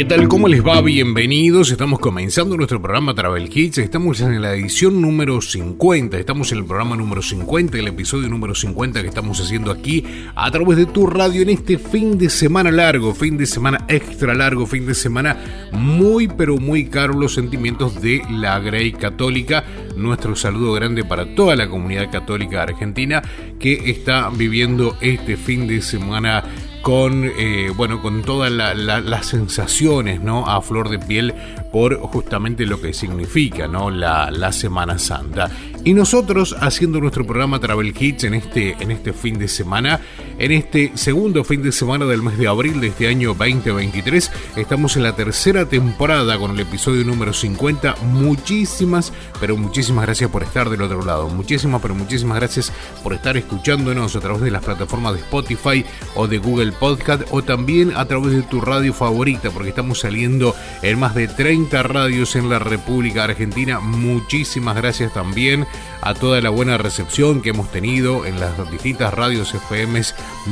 ¿Qué tal? ¿Cómo les va? Bienvenidos. Estamos comenzando nuestro programa Travel Hits. Estamos en la edición número 50. Estamos en el programa número 50, el episodio número 50 que estamos haciendo aquí a través de tu radio en este fin de semana largo, fin de semana extra largo, fin de semana muy pero muy caro los sentimientos de la Grey Católica. Nuestro saludo grande para toda la comunidad católica argentina que está viviendo este fin de semana con eh, bueno con todas las sensaciones no a flor de piel por justamente lo que significa no la, la Semana Santa y nosotros haciendo nuestro programa Travel Hits en este, en este fin de semana, en este segundo fin de semana del mes de abril de este año 2023, estamos en la tercera temporada con el episodio número 50. Muchísimas, pero muchísimas gracias por estar del otro lado. Muchísimas, pero muchísimas gracias por estar escuchándonos a través de las plataformas de Spotify o de Google Podcast o también a través de tu radio favorita, porque estamos saliendo en más de 30 radios en la República Argentina. Muchísimas gracias también a toda la buena recepción que hemos tenido en las distintas radios FM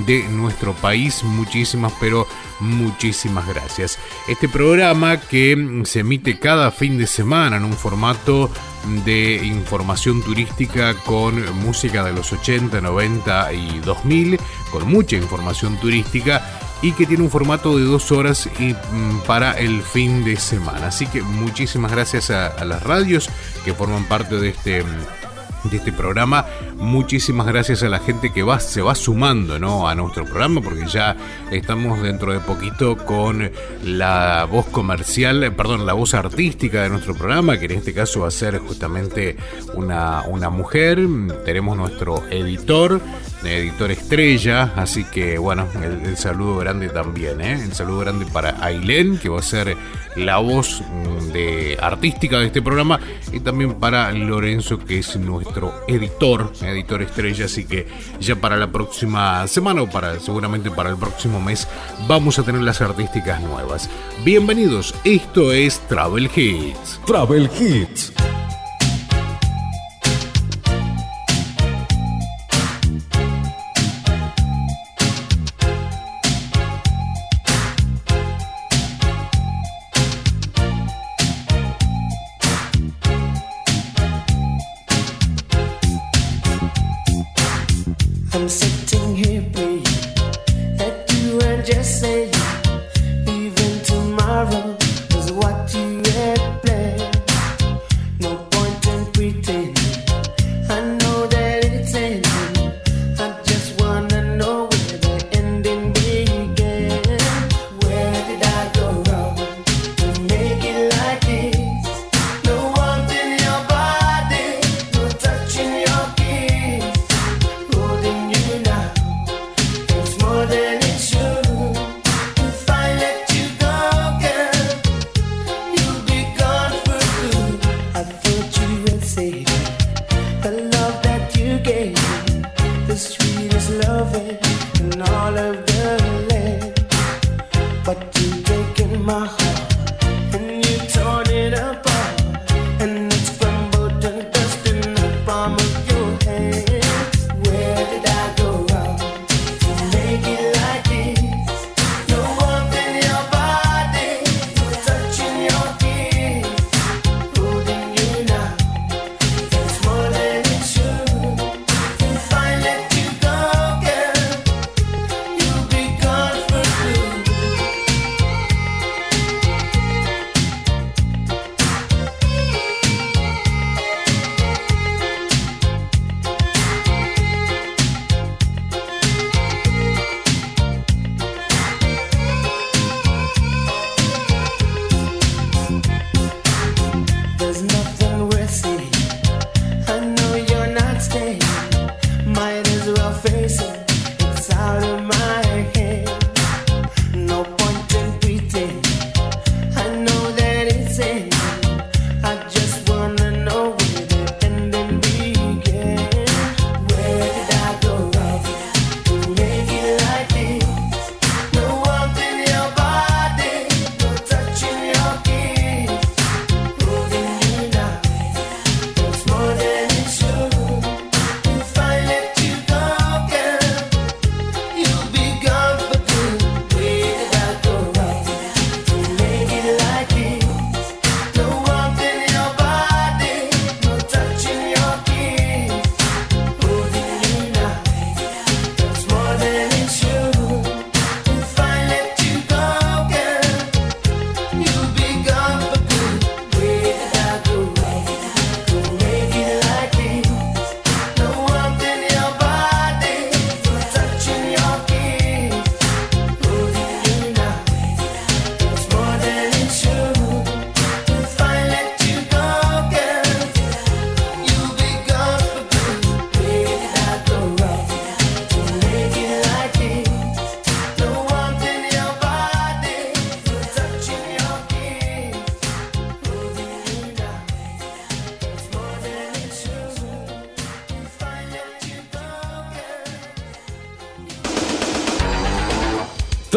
de nuestro país. Muchísimas, pero muchísimas gracias. Este programa que se emite cada fin de semana en un formato de información turística con música de los 80, 90 y 2000, con mucha información turística y que tiene un formato de dos horas y, mm, para el fin de semana. Así que muchísimas gracias a, a las radios que forman parte de este de este programa. Muchísimas gracias a la gente que va, se va sumando ¿no? a nuestro programa, porque ya estamos dentro de poquito con la voz comercial, eh, perdón, la voz artística de nuestro programa, que en este caso va a ser justamente una, una mujer. Tenemos nuestro editor, editor estrella, así que bueno, el, saludo grande también, ¿eh? el saludo grande para Ailén, que va a ser la voz mm, de artística de este programa, y también para Lorenzo, que es nuestro editor, editor estrella, así que ya para la próxima semana o para seguramente para el próximo mes vamos a tener las artísticas nuevas. Bienvenidos, esto es Travel Hits. Travel Hits.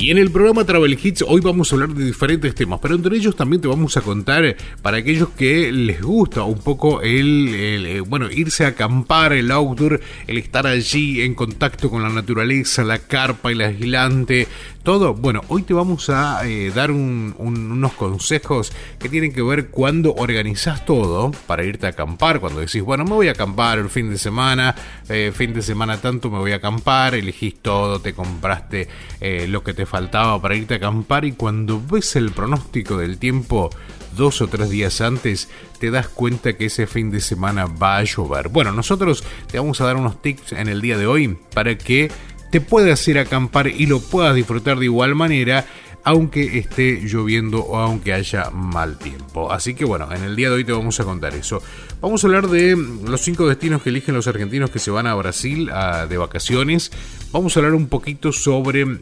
Y en el programa Travel Hits hoy vamos a hablar de diferentes temas, pero entre ellos también te vamos a contar eh, para aquellos que les gusta un poco el, eh, bueno, irse a acampar, el outdoor, el estar allí en contacto con la naturaleza, la carpa, el aislante, todo. Bueno, hoy te vamos a eh, dar unos consejos que tienen que ver cuando organizas todo para irte a acampar, cuando decís, bueno, me voy a acampar el fin de semana, fin de semana tanto me voy a acampar, elegís todo, te compraste lo que te faltaba para irte a acampar y cuando ves el pronóstico del tiempo dos o tres días antes, te das cuenta que ese fin de semana va a llover. Bueno, nosotros te vamos a dar unos tips en el día de hoy para que te puedas ir a acampar y lo puedas disfrutar de igual manera aunque esté lloviendo o aunque haya mal tiempo. Así que bueno, en el día de hoy te vamos a contar eso. Vamos a hablar de los cinco destinos que eligen los argentinos que se van a Brasil de vacaciones. Vamos a hablar un poquito sobre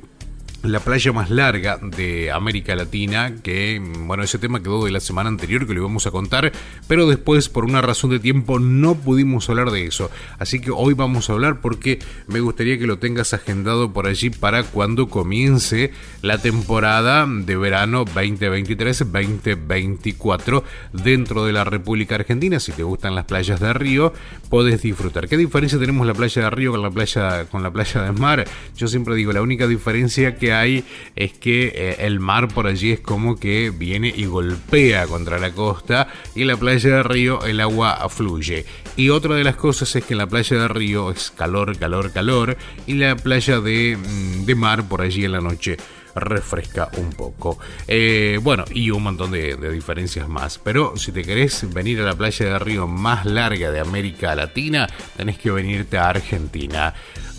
la playa más larga de América Latina, que bueno, ese tema quedó de la semana anterior que lo íbamos a contar, pero después por una razón de tiempo no pudimos hablar de eso. Así que hoy vamos a hablar porque me gustaría que lo tengas agendado por allí para cuando comience la temporada de verano 2023-2024 dentro de la República Argentina. Si te gustan las playas de Río, puedes disfrutar. ¿Qué diferencia tenemos la playa de Río con la playa con la playa de Mar? Yo siempre digo, la única diferencia que hay es que eh, el mar por allí es como que viene y golpea contra la costa y en la playa de Río el agua fluye. Y otra de las cosas es que en la playa de Río es calor, calor, calor y la playa de, mm, de mar por allí en la noche refresca un poco. Eh, bueno, y un montón de, de, diferencias más. Pero si te querés venir a la playa de Río más larga de América Latina, tenés que venirte a Argentina.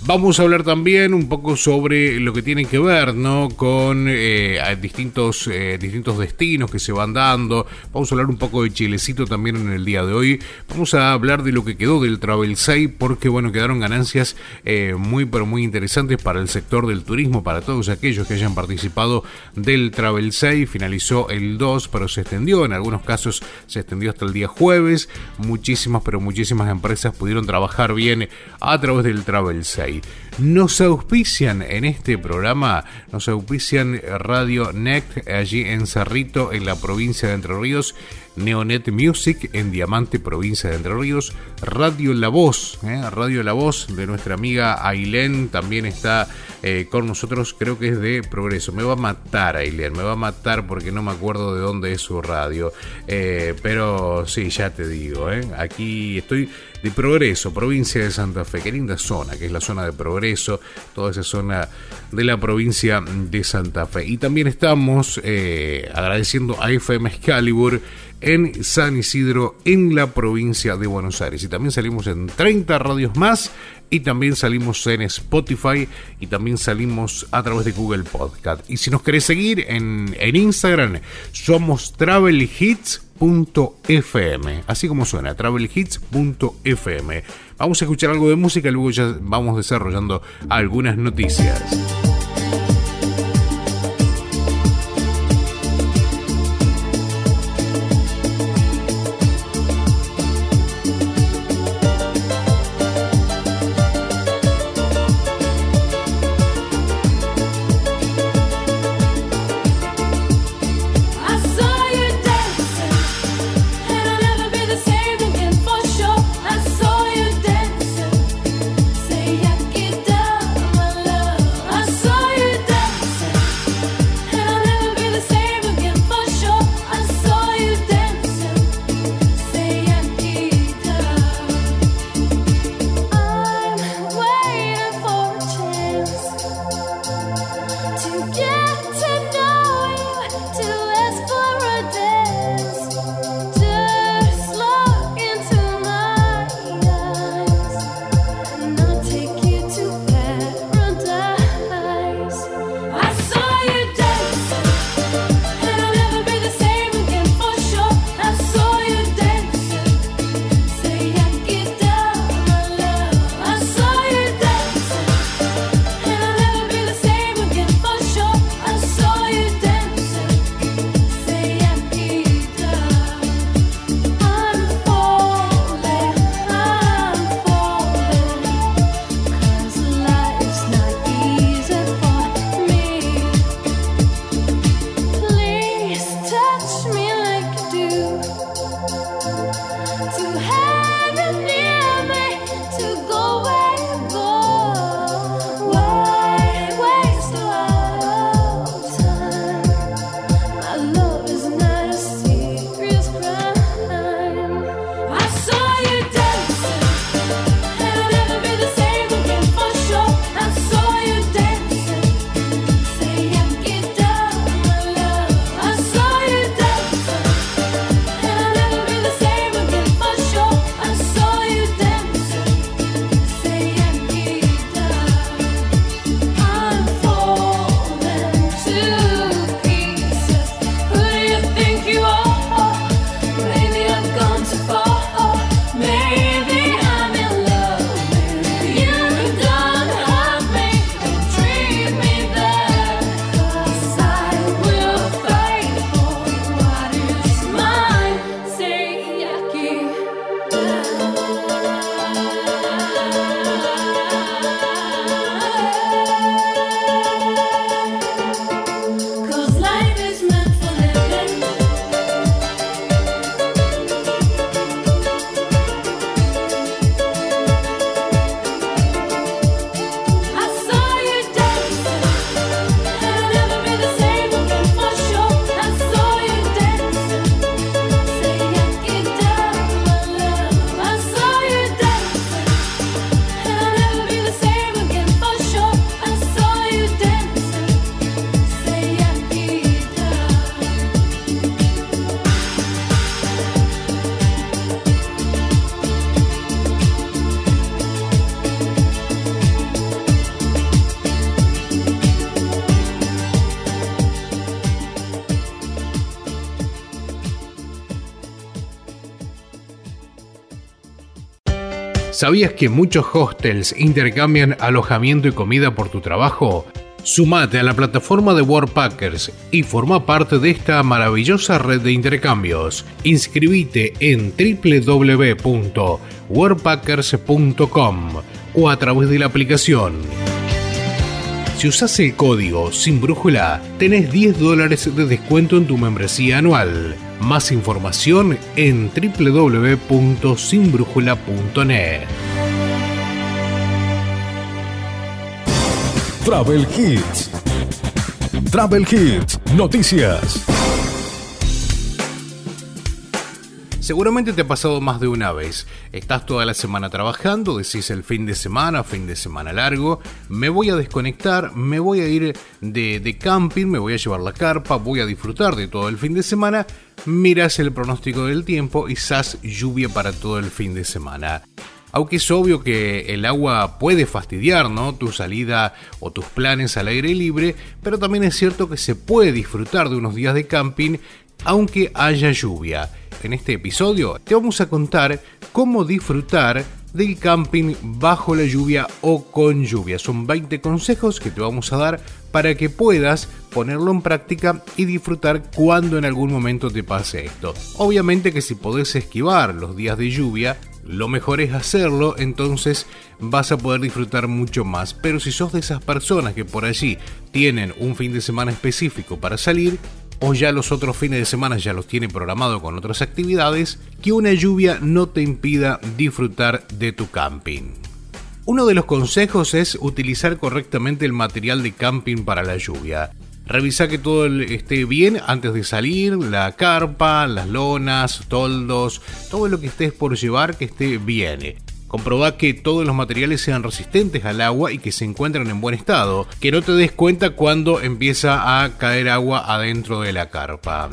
Vamos a hablar también un poco sobre lo que tiene que ver ¿no? con eh, distintos, eh, distintos destinos que se van dando. Vamos a hablar un poco de Chilecito también en el día de hoy. Vamos a hablar de lo que quedó del Travel 6 porque bueno, quedaron ganancias eh, muy pero muy interesantes para el sector del turismo, para todos aquellos que hayan participado del Travel 6. Finalizó el 2 pero se extendió, en algunos casos se extendió hasta el día jueves. Muchísimas pero muchísimas empresas pudieron trabajar bien a través del Travel 6. Nos auspician en este programa, nos auspician Radio Next allí en Cerrito, en la provincia de Entre Ríos, Neonet Music en Diamante, provincia de Entre Ríos, Radio La Voz, ¿eh? Radio La Voz de nuestra amiga Ailén también está eh, con nosotros, creo que es de Progreso. Me va a matar Ailén, me va a matar porque no me acuerdo de dónde es su radio, eh, pero sí, ya te digo, aquí estoy de Progreso, provincia de Santa Fe, qué linda zona, que es la zona de Progreso, toda esa zona de la provincia de Santa Fe. Y también estamos agradeciendo a FM Excalibur, en San Isidro, en la provincia de Buenos Aires. Y también salimos en 30 radios más y también salimos en Spotify y también salimos a través de Google Podcast. Y si nos querés seguir en, en Instagram, somos travelhits.fm, así como suena, travelhits.fm. Vamos a escuchar algo de música y luego ya vamos desarrollando algunas noticias. ¿Sabías que muchos hostels intercambian alojamiento y comida por tu trabajo? Sumate a la plataforma de Worldpackers y forma parte de esta maravillosa red de intercambios. Inscribite en www.worldpackers.com o a través de la aplicación. Si usas el código sin brújula, tenés 10 dólares de descuento en tu membresía anual. Más información en www.sinbrújula.net. Travel Hits. Travel Hits. Noticias. Seguramente te ha pasado más de una vez. Estás toda la semana trabajando, decís el fin de semana, fin de semana largo, me voy a desconectar, me voy a ir de, camping, me voy a llevar la carpa, voy a disfrutar de todo el fin de semana, miras el pronóstico del tiempo y sas lluvia para todo el fin de semana. Aunque es obvio que el agua puede fastidiar ¿no? tu salida o tus planes al aire libre, pero también es cierto que se puede disfrutar de unos días de camping aunque haya lluvia. En este episodio te vamos a contar cómo disfrutar del camping bajo la lluvia o con lluvia. Son 20 consejos que te vamos a dar para que puedas ponerlo en práctica y disfrutar cuando en algún momento te pase esto. Obviamente que si podés esquivar los días de lluvia, lo mejor es hacerlo, entonces vas a poder disfrutar mucho más. Pero si sos de esas personas que por allí tienen un fin de semana específico para salir, o ya los otros fines de semana ya los tiene programado con otras actividades, que una lluvia no te impida disfrutar de tu camping. Uno de los consejos es utilizar correctamente el material de camping para la lluvia. Revisa que todo esté bien antes de salir, la carpa, las lonas, toldos, todo lo que estés por llevar que esté bien. Comproba que todos los materiales sean resistentes al agua y que se encuentren en buen estado. Que no te des cuenta cuando empieza a caer agua adentro de la carpa.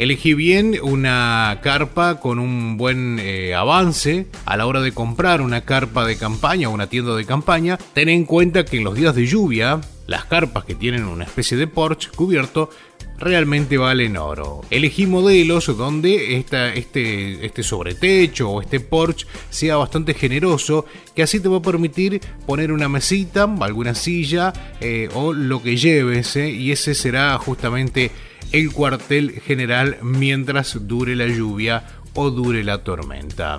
Elegí bien una carpa con un buen eh, avance a la hora de comprar una carpa de campaña o una tienda de campaña. Ten en cuenta que en los días de lluvia, las carpas que tienen una especie de porche cubierto realmente valen oro. Elegí modelos donde este, este sobretecho o este porche sea bastante generoso, que así te va a permitir poner una mesita, alguna silla eh, o lo que lleves, eh, y ese será justamente el cuartel general mientras dure la lluvia o dure la tormenta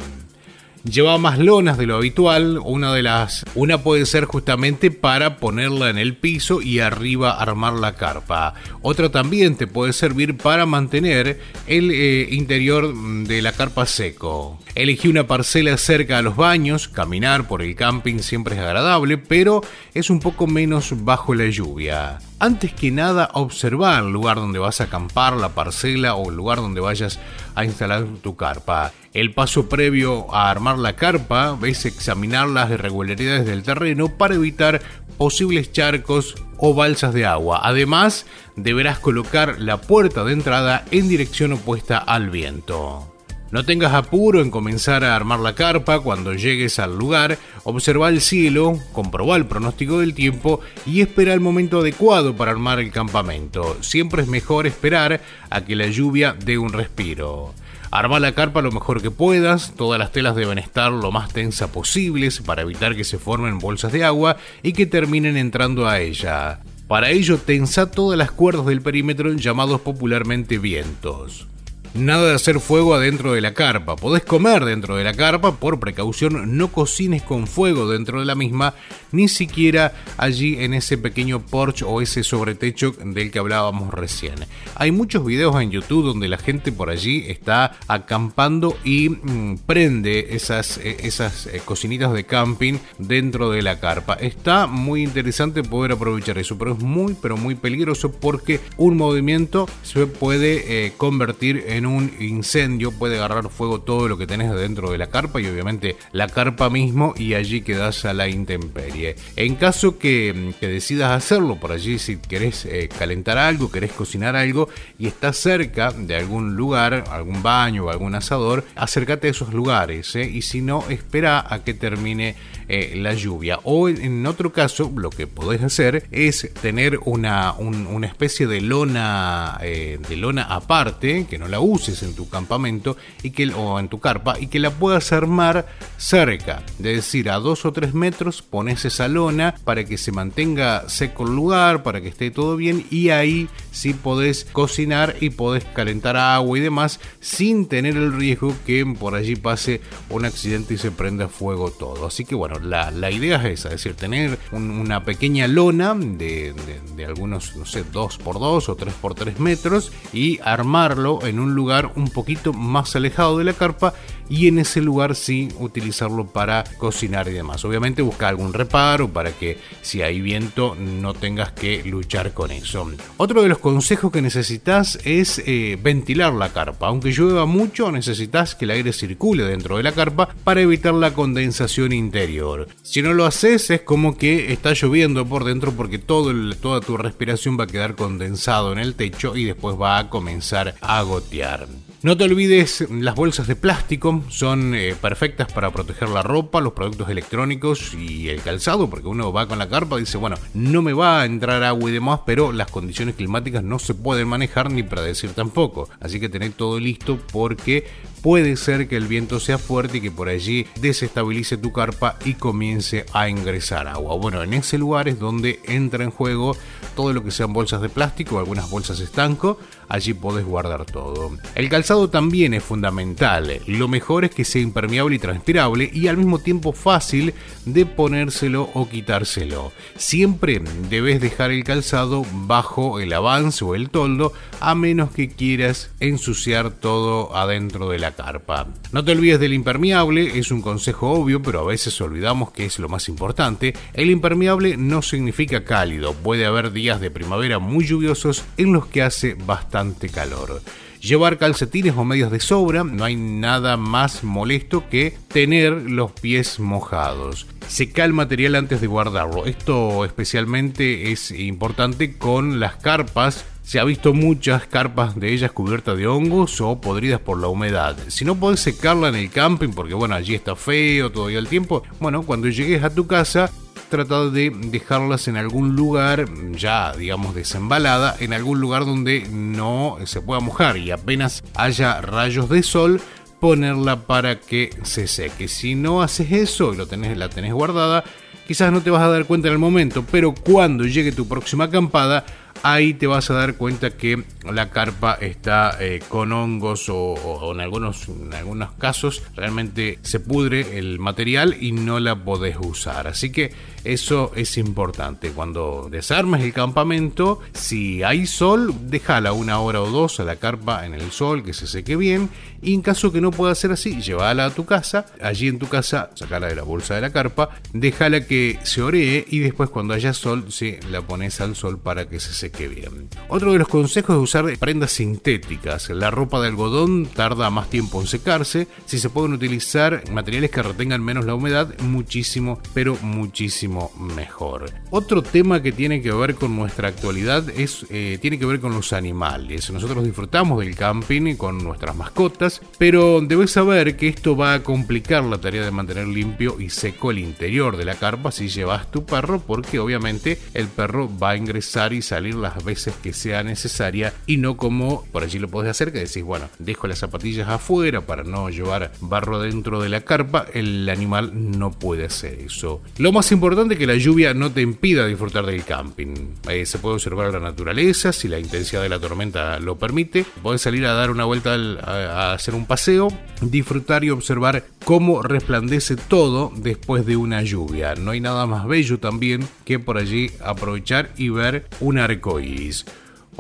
lleva más lonas de lo habitual. Una de las, una puede ser justamente para ponerla en el piso y arriba armar la carpa. Otra también te puede servir para mantener el eh, interior de la carpa seco. Elegí una parcela cerca a los baños. Caminar por el camping siempre es agradable, pero es un poco menos bajo la lluvia antes que nada observar el lugar donde vas a acampar, la parcela o el lugar donde vayas a instalar tu carpa. El paso previo a armar la carpa es examinar las irregularidades del terreno para evitar posibles charcos o balsas de agua. Además, deberás colocar la puerta de entrada en dirección opuesta al viento. No tengas apuro en comenzar a armar la carpa cuando llegues al lugar, observa el cielo, comproba el pronóstico del tiempo y espera el momento adecuado para armar el campamento. Siempre es mejor esperar a que la lluvia dé un respiro. Arma la carpa lo mejor que puedas, todas las telas deben estar lo más tensa posibles para evitar que se formen bolsas de agua y que terminen entrando a ella. Para ello tensa todas las cuerdas del perímetro llamados popularmente vientos. Nada de hacer fuego adentro de la carpa. Podés comer dentro de la carpa, por precaución no cocines con fuego dentro de la misma, ni siquiera allí en ese pequeño porche o ese sobretecho del que hablábamos recién. Hay muchos videos en YouTube donde la gente por allí está acampando y mm, prende esas, eh, esas eh, cocinitas de camping dentro de la carpa. Está muy interesante poder aprovechar eso, pero es muy pero muy peligroso porque un movimiento se puede eh, convertir en un incendio puede agarrar fuego todo lo que tenés dentro de la carpa y obviamente la carpa mismo y allí quedas a la intemperie. En caso que, decidas hacerlo por allí, si querés eh, calentar algo, querés cocinar algo y estás cerca de algún lugar, algún baño o algún asador, acércate a esos lugares eh, y si no, espera a que termine eh, la lluvia. O en otro caso, lo que podés hacer es tener una, una especie de lona, de lona aparte, que no la uses en tu campamento y que, o en tu carpa y que la puedas armar cerca, es decir, a dos o tres metros pones esa lona para que se mantenga seco el lugar, para que esté todo bien y ahí sí podés cocinar y podés calentar agua y demás sin tener el riesgo que por allí pase un accidente y se prenda fuego todo. Así que bueno, la, idea es esa, es decir, tener una pequeña lona de, de, algunos, no sé, 2 por 2 o 3 por 3 metros y armarlo en un lugar un poquito más alejado de la carpa y en ese lugar sí utilizarlo para cocinar y demás. Obviamente busca algún reparo para que si hay viento no tengas que luchar con eso. Otro de los consejos que necesitas es eh, ventilar la carpa. Aunque llueva mucho necesitas que el aire circule dentro de la carpa para evitar la condensación interior. Si no lo haces es como que está lloviendo por dentro porque todo toda tu respiración va a quedar condensado en el techo y después va a comenzar a gotear. No te olvides, las bolsas de plástico son eh, perfectas para proteger la ropa, los productos electrónicos y el calzado, porque uno va con la carpa y dice, bueno, no me va a entrar agua y demás, pero las condiciones climáticas no se pueden manejar ni predecir tampoco. Así que tened todo listo porque puede ser que el viento sea fuerte y que por allí desestabilice tu carpa comience a ingresar agua. Bueno, en ese lugar es donde entra en juego todo lo que sean bolsas de plástico, algunas bolsas estanco, allí podés guardar todo. El calzado también es fundamental, lo mejor es que sea impermeable y transpirable y al mismo tiempo fácil de ponérselo o quitárselo. Siempre debes dejar el calzado bajo el avance o el toldo a menos que quieras ensuciar todo adentro de la carpa. No te olvides del impermeable, es un consejo obvio, pero a veces olvidamos que es lo más importante. El impermeable no significa cálido, puede haber días de primavera muy lluviosos en los que hace bastante calor. Llevar calcetines o medias de sobra, no hay nada más molesto que tener los pies mojados. Seca el material antes de guardarlo. Esto especialmente es importante con las carpas se ha visto muchas carpas de ellas cubiertas de hongos o podridas por la humedad. Si no podés secarla en el camping porque bueno, allí está feo todavía el tiempo, bueno, cuando llegues a tu casa trata de dejarlas en algún lugar ya digamos desembalada, en algún lugar donde no se pueda mojar y apenas haya rayos de sol ponerla para que se seque. Si no haces eso y lo tenés, la tenés guardada, quizás no te vas a dar cuenta en el momento, pero cuando llegue tu próxima acampada, ahí te vas a dar cuenta que la carpa está eh, con hongos o, en, algunos, algunos casos realmente se pudre el material y no la podés usar. Así que eso es importante. Cuando desarmes el campamento, si hay sol, déjala una hora o dos a la carpa en el sol que se seque bien. Y en caso que no pueda ser así, llévala a tu casa. Allí en tu casa, sacala de la bolsa de la carpa, déjala que se oree y después cuando haya sol, sí, la pones al sol para que se seque bien. Otro de los consejos es usar prendas sintéticas. La ropa de algodón tarda más tiempo en secarse. Si se pueden utilizar materiales que retengan menos la humedad, muchísimo, pero muchísimo mejor. Otro tema que tiene que ver con nuestra actualidad es eh, tiene que ver con los animales. Nosotros disfrutamos del camping con nuestras mascotas, pero debes saber que esto va a complicar la tarea de mantener limpio y seco el interior de la carpa si llevas tu perro, porque obviamente el perro va a ingresar y salir las veces que sea necesaria y no como por allí lo podés hacer que decís, bueno, dejo las zapatillas afuera para no llevar barro dentro de la carpa, el animal no puede hacer eso. Lo más importante que la lluvia no te impida disfrutar del camping. Eh, se puede observar la naturaleza, si la intensidad de la tormenta lo permite. Puedes salir a dar una vuelta a, hacer un paseo, disfrutar y observar cómo resplandece todo después de una lluvia. No hay nada más bello también que por allí aprovechar y ver un arco employees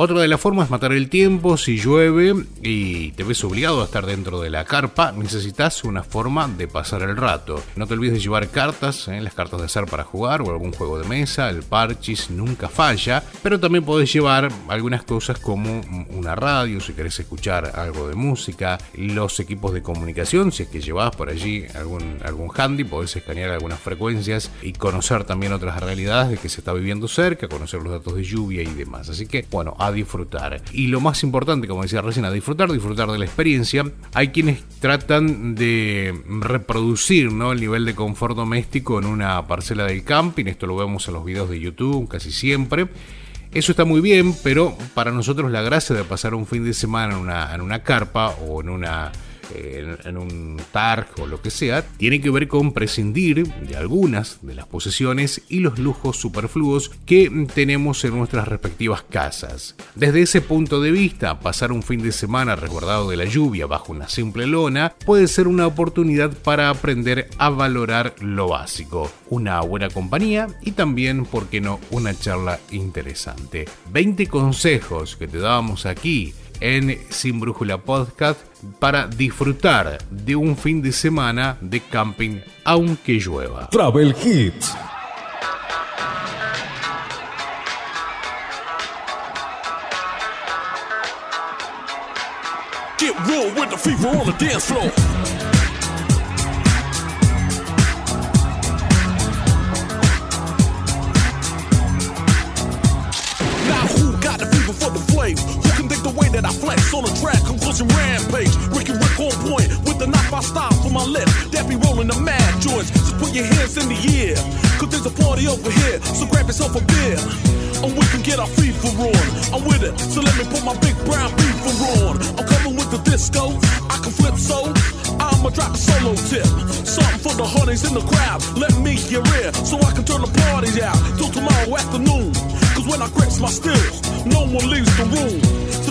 Otra de las formas es matar el tiempo. Si llueve y te ves obligado a estar dentro de la carpa, necesitas una forma de pasar el rato. No te olvides de llevar cartas, ¿eh? las cartas de azar para jugar o algún juego de mesa. El parchis nunca falla. Pero también podés llevar algunas cosas como una radio si querés escuchar algo de música. Los equipos de comunicación, si es que llevas por allí algún, algún handy, podés escanear algunas frecuencias y conocer también otras realidades de que se está viviendo cerca, conocer los datos de lluvia y demás. Así que, bueno, a disfrutar. Y lo más importante, como decía recién, a disfrutar, disfrutar de la experiencia. Hay quienes tratan de reproducir ¿no? el nivel de confort doméstico en una parcela del camping. Esto lo vemos en los videos de YouTube casi siempre. Eso está muy bien, pero para nosotros la gracia de pasar un fin de semana en una, en una carpa o en una en, un TARG o lo que sea, tiene que ver con prescindir de algunas de las posesiones y los lujos superfluos que tenemos en nuestras respectivas casas. Desde ese punto de vista, pasar un fin de semana resguardado de la lluvia bajo una simple lona puede ser una oportunidad para aprender a valorar lo básico, una buena compañía y también, ¿por qué no?, una charla interesante. 20 consejos que te dábamos aquí en Sin Brújula Podcast para disfrutar de un fin de semana de camping aunque llueva. Travel Hits. Get real with the fever on the dance floor. That I flex on a track, conclusion rampage. Ricky Rick on point with the knife I style for my left. That be rolling the mad joints. Just put your hands in the air. Cause there's a party over here, so grab yourself a beer. And we can get our FIFA on. I'm with it, so let me put my big brown beaver on. I'm coming with the disco, I can flip so. I'ma drop a solo tip. Something for the honeys in the crowd. Let me hear it so I can turn the party out till tomorrow afternoon. Cause when I grips my stills, no one leaves the room. So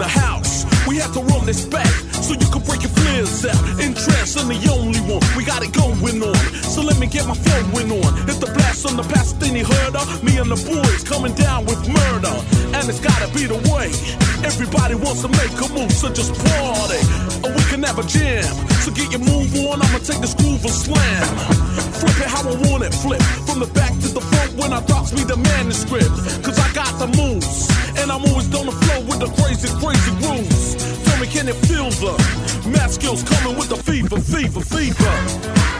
the house. We have to run this back so you can break your flares out. In I'm the only one. We got it going on. So let me get my flowing on. Hit the blast on the past, then he. Me and the boys coming down with murder and it's gotta be the way. Everybody wants to make a move, so just party. Or we can have a jam. So get your move on, I'ma take this groove and slam. Flip it how I want it, flip. From the back to the front when I drops me the manuscript. Cause I got the moves, and I'm always gonna flow with the crazy, crazy grooves. Tell me, can it feel the math skills coming with the fever, fever, fever?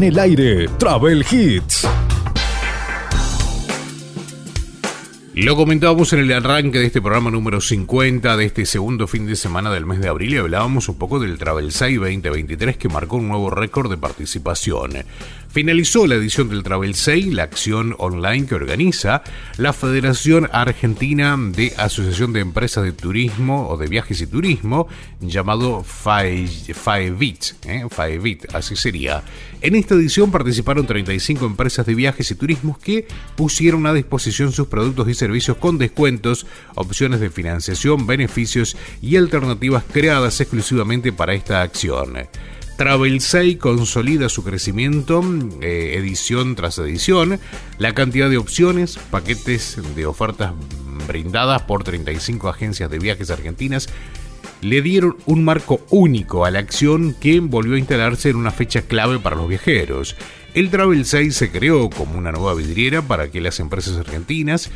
En el aire, Travel Hits. Lo comentábamos en el arranque de este programa número 50 de este segundo fin de semana del mes de abril y hablábamos un poco del Travel 6 2023 que marcó un nuevo récord de participación. Finalizó la edición del Travel 6, la acción online que organiza la Federación Argentina de Asociación de Empresas de Turismo o de Viajes y Turismo, llamado FAEVIT, ¿eh? Así sería. En esta edición participaron 35 empresas de viajes y turismos que pusieron a disposición sus productos y servicios con descuentos, opciones de financiación, beneficios y alternativas creadas exclusivamente para esta acción. Travel 6 consolida su crecimiento eh, edición tras edición, la cantidad de opciones, paquetes de ofertas brindadas por 35 agencias de viajes argentinas le dieron un marco único a la acción que volvió a instalarse en una fecha clave para los viajeros. El Travel 6 se creó como una nueva vidriera para que las empresas argentinas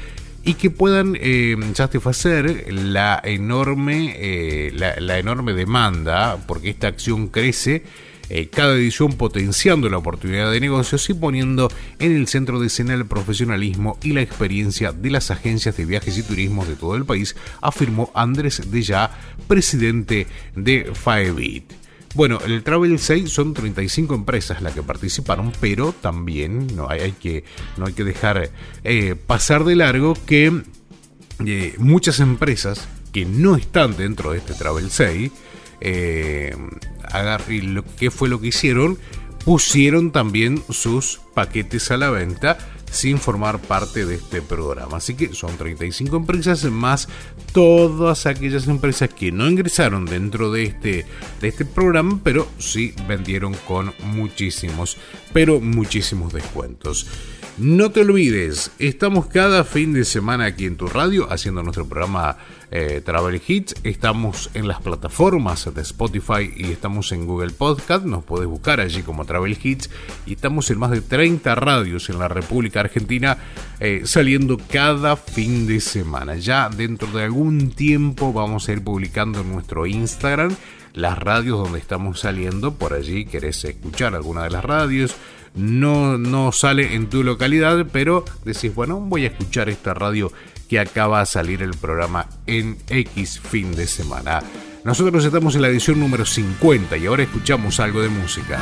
y que puedan eh, satisfacer la enorme, eh, la, enorme demanda, porque esta acción crece eh, cada edición potenciando la oportunidad de negocios y poniendo en el centro de escena el profesionalismo y la experiencia de las agencias de viajes y turismos de todo el país, afirmó Andrés Deya, presidente de FAEBIT. Bueno, el Travel 6 son 35 empresas las que participaron, pero también no hay, que, no hay que dejar eh, pasar de largo que eh, muchas empresas que no están dentro de este Travel 6, eh, ¿qué fue lo que hicieron? Pusieron también sus paquetes a la venta sin formar parte de este programa. Así que son 35 empresas más todas aquellas empresas que no ingresaron dentro de este, de este programa, pero sí vendieron con muchísimos, pero muchísimos descuentos. No te olvides, estamos cada fin de semana aquí en tu radio haciendo nuestro programa eh, Travel Hits. Estamos en las plataformas de Spotify y estamos en Google Podcast. Nos puedes buscar allí como Travel Hits. Y estamos en más de 30 radios en la República Argentina eh, saliendo cada fin de semana. Ya dentro de algún tiempo vamos a ir publicando en nuestro Instagram las radios donde estamos saliendo. Por allí querés escuchar alguna de las radios no, no sale en tu localidad, pero decís, bueno, voy a escuchar esta radio que acaba de salir el programa en X fin de semana. Nosotros estamos en la edición número 50 y ahora escuchamos algo de música.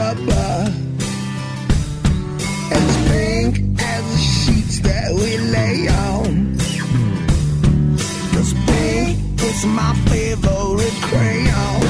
rubber as pink as the sheets that we lay on. Cause pink is my favorite crayon.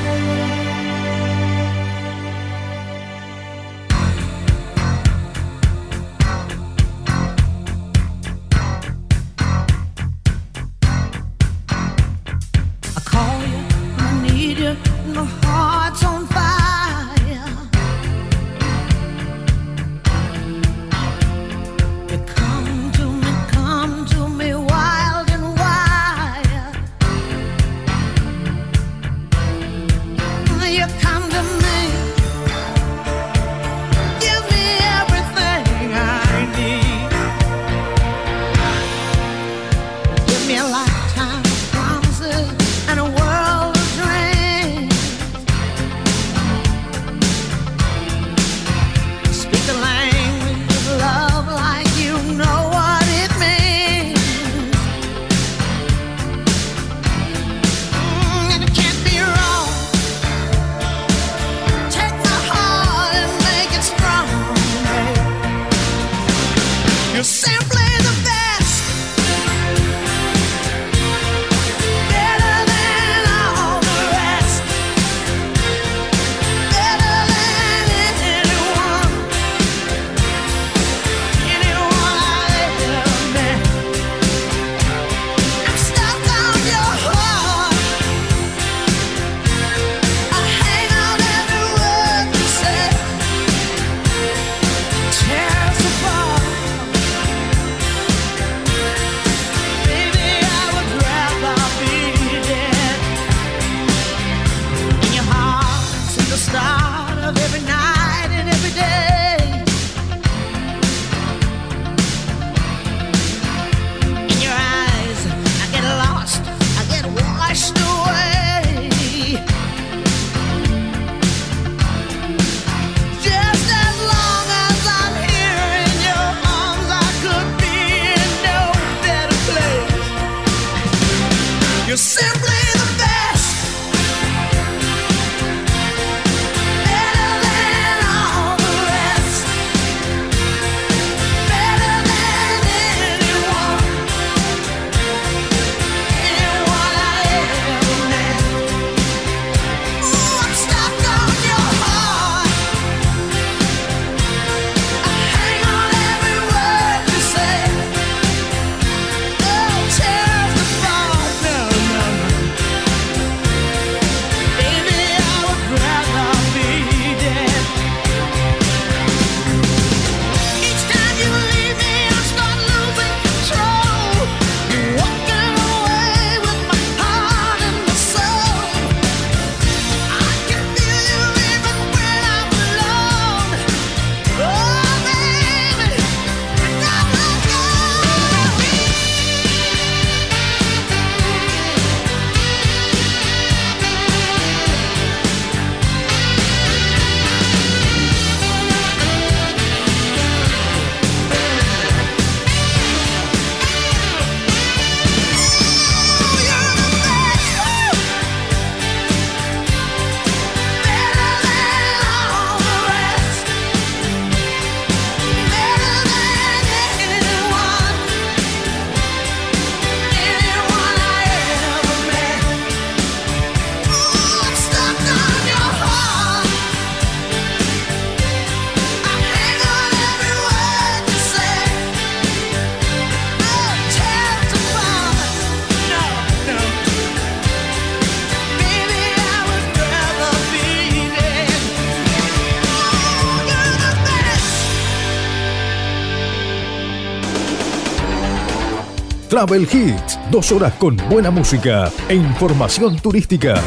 Travel Hits, dos horas con buena música e información turística.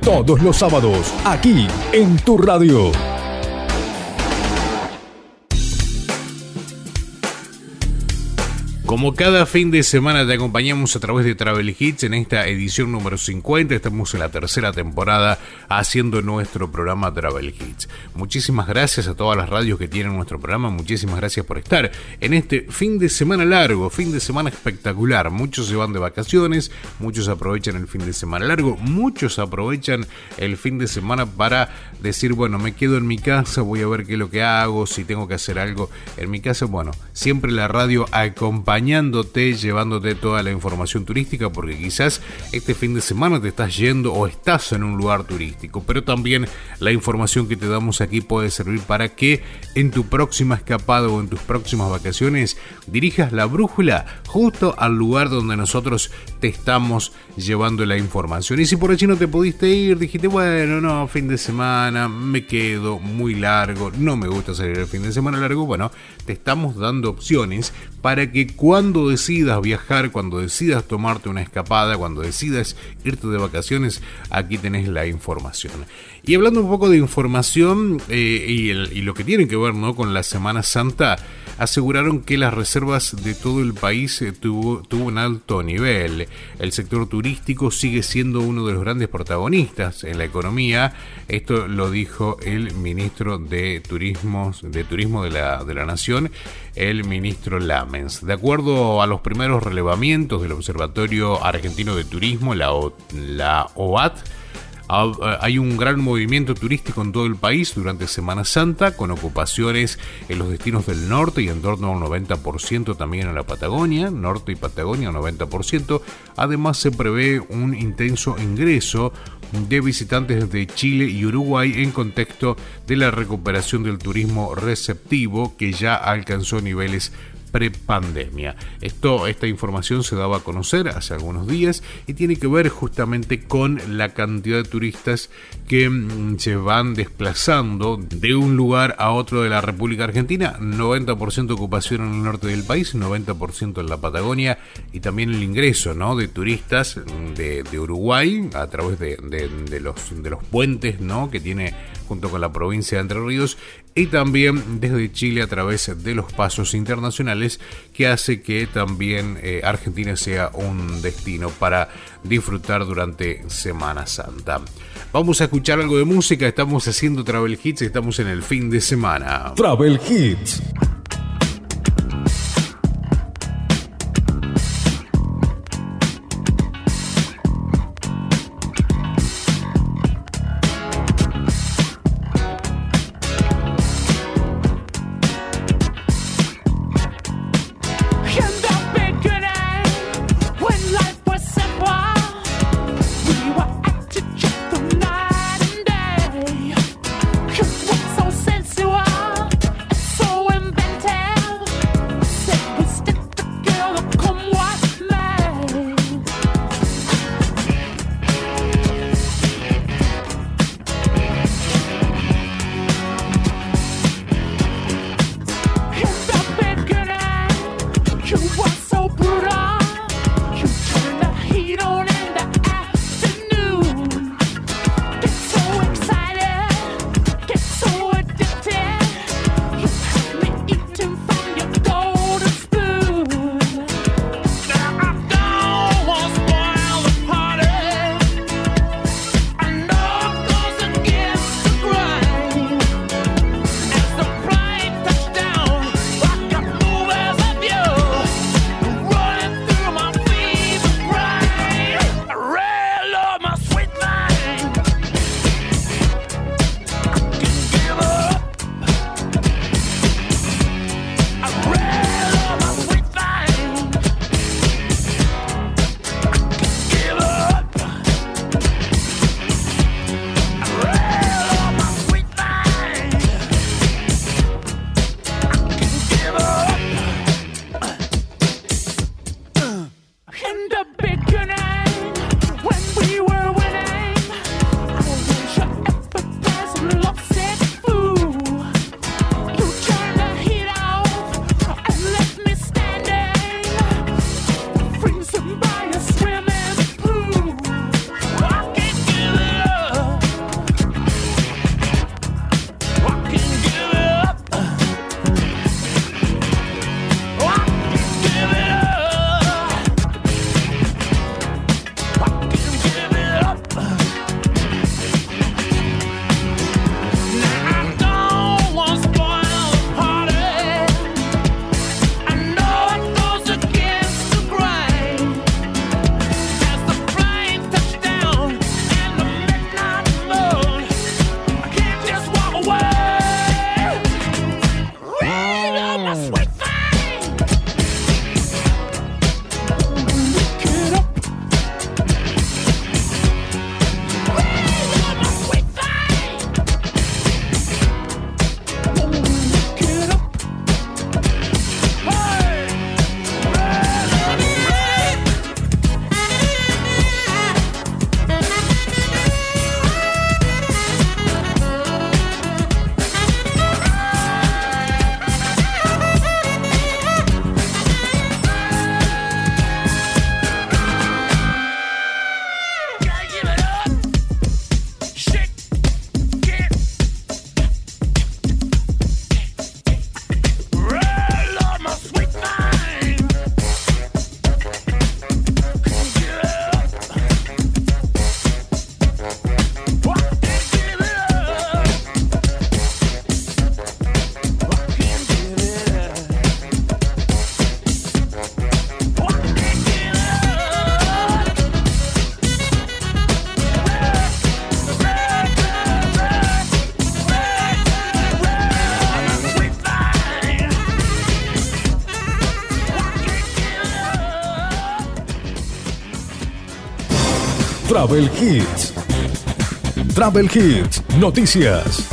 Todos los sábados, aquí en tu radio. Como cada fin de semana te acompañamos a través de Travel Hits en esta edición número 50, estamos en la tercera temporada haciendo nuestro programa Travel Hits. Muchísimas gracias a todas las radios que tienen nuestro programa, muchísimas gracias por estar en este fin de semana largo, fin de semana espectacular. Muchos se van de vacaciones, muchos aprovechan el fin de semana largo, muchos aprovechan el fin de semana para decir, bueno, me quedo en mi casa, voy a ver qué es lo que hago, si tengo que hacer algo en mi casa. Bueno, siempre la radio acompañándote, llevándote toda la información turística, porque quizás este fin de semana te estás yendo o estás en un lugar turístico, pero también la información que te damos aquí puede servir para que en tu próxima escapada o en tus próximas vacaciones dirijas la brújula justo al lugar donde nosotros te estamos llevando la información. Y si por allí no te pudiste ir, dijiste, bueno, no, fin de semana, me quedo muy largo, no me gusta salir el fin de semana largo, bueno, te estamos dando opciones para que cuando decidas viajar, cuando decidas tomarte una escapada, cuando decidas irte de vacaciones, aquí tenés la información. Y hablando un poco de información eh, y, lo que tiene que ver ¿no? con la Semana Santa, aseguraron que las reservas de todo el país eh, tuvo, un alto nivel. El sector turístico sigue siendo uno de los grandes protagonistas en la economía. Esto lo dijo el ministro de Turismo de, Turismo de, la, de la Nación, el ministro Lamens. De acuerdo a los primeros relevamientos del Observatorio Argentino de Turismo, la, la OAT, hay un gran movimiento turístico en todo el país durante Semana Santa, con ocupaciones en los destinos del norte y en torno a un 90% también en la Patagonia, norte y Patagonia un 90%. Además se prevé un intenso ingreso de visitantes de Chile y Uruguay en contexto de la recuperación del turismo receptivo que ya alcanzó niveles prepandemia. Esto, esta información se daba a conocer hace algunos días y tiene que ver justamente con la cantidad de turistas que mm, se van desplazando de un lugar a otro de la República Argentina. 90% ocupación en el norte del país, 90% en la Patagonia y también el ingreso ¿no? de turistas de, Uruguay a través de, los, de los puentes ¿no? que tiene junto con la provincia de Entre Ríos y también desde Chile a través de los pasos internacionales que hace que también eh, Argentina sea un destino para disfrutar durante Semana Santa. Vamos a escuchar algo de música, estamos haciendo Travel Hits, estamos en el fin de semana. Travel Hits. Travel Hits. Travel Hits, noticias.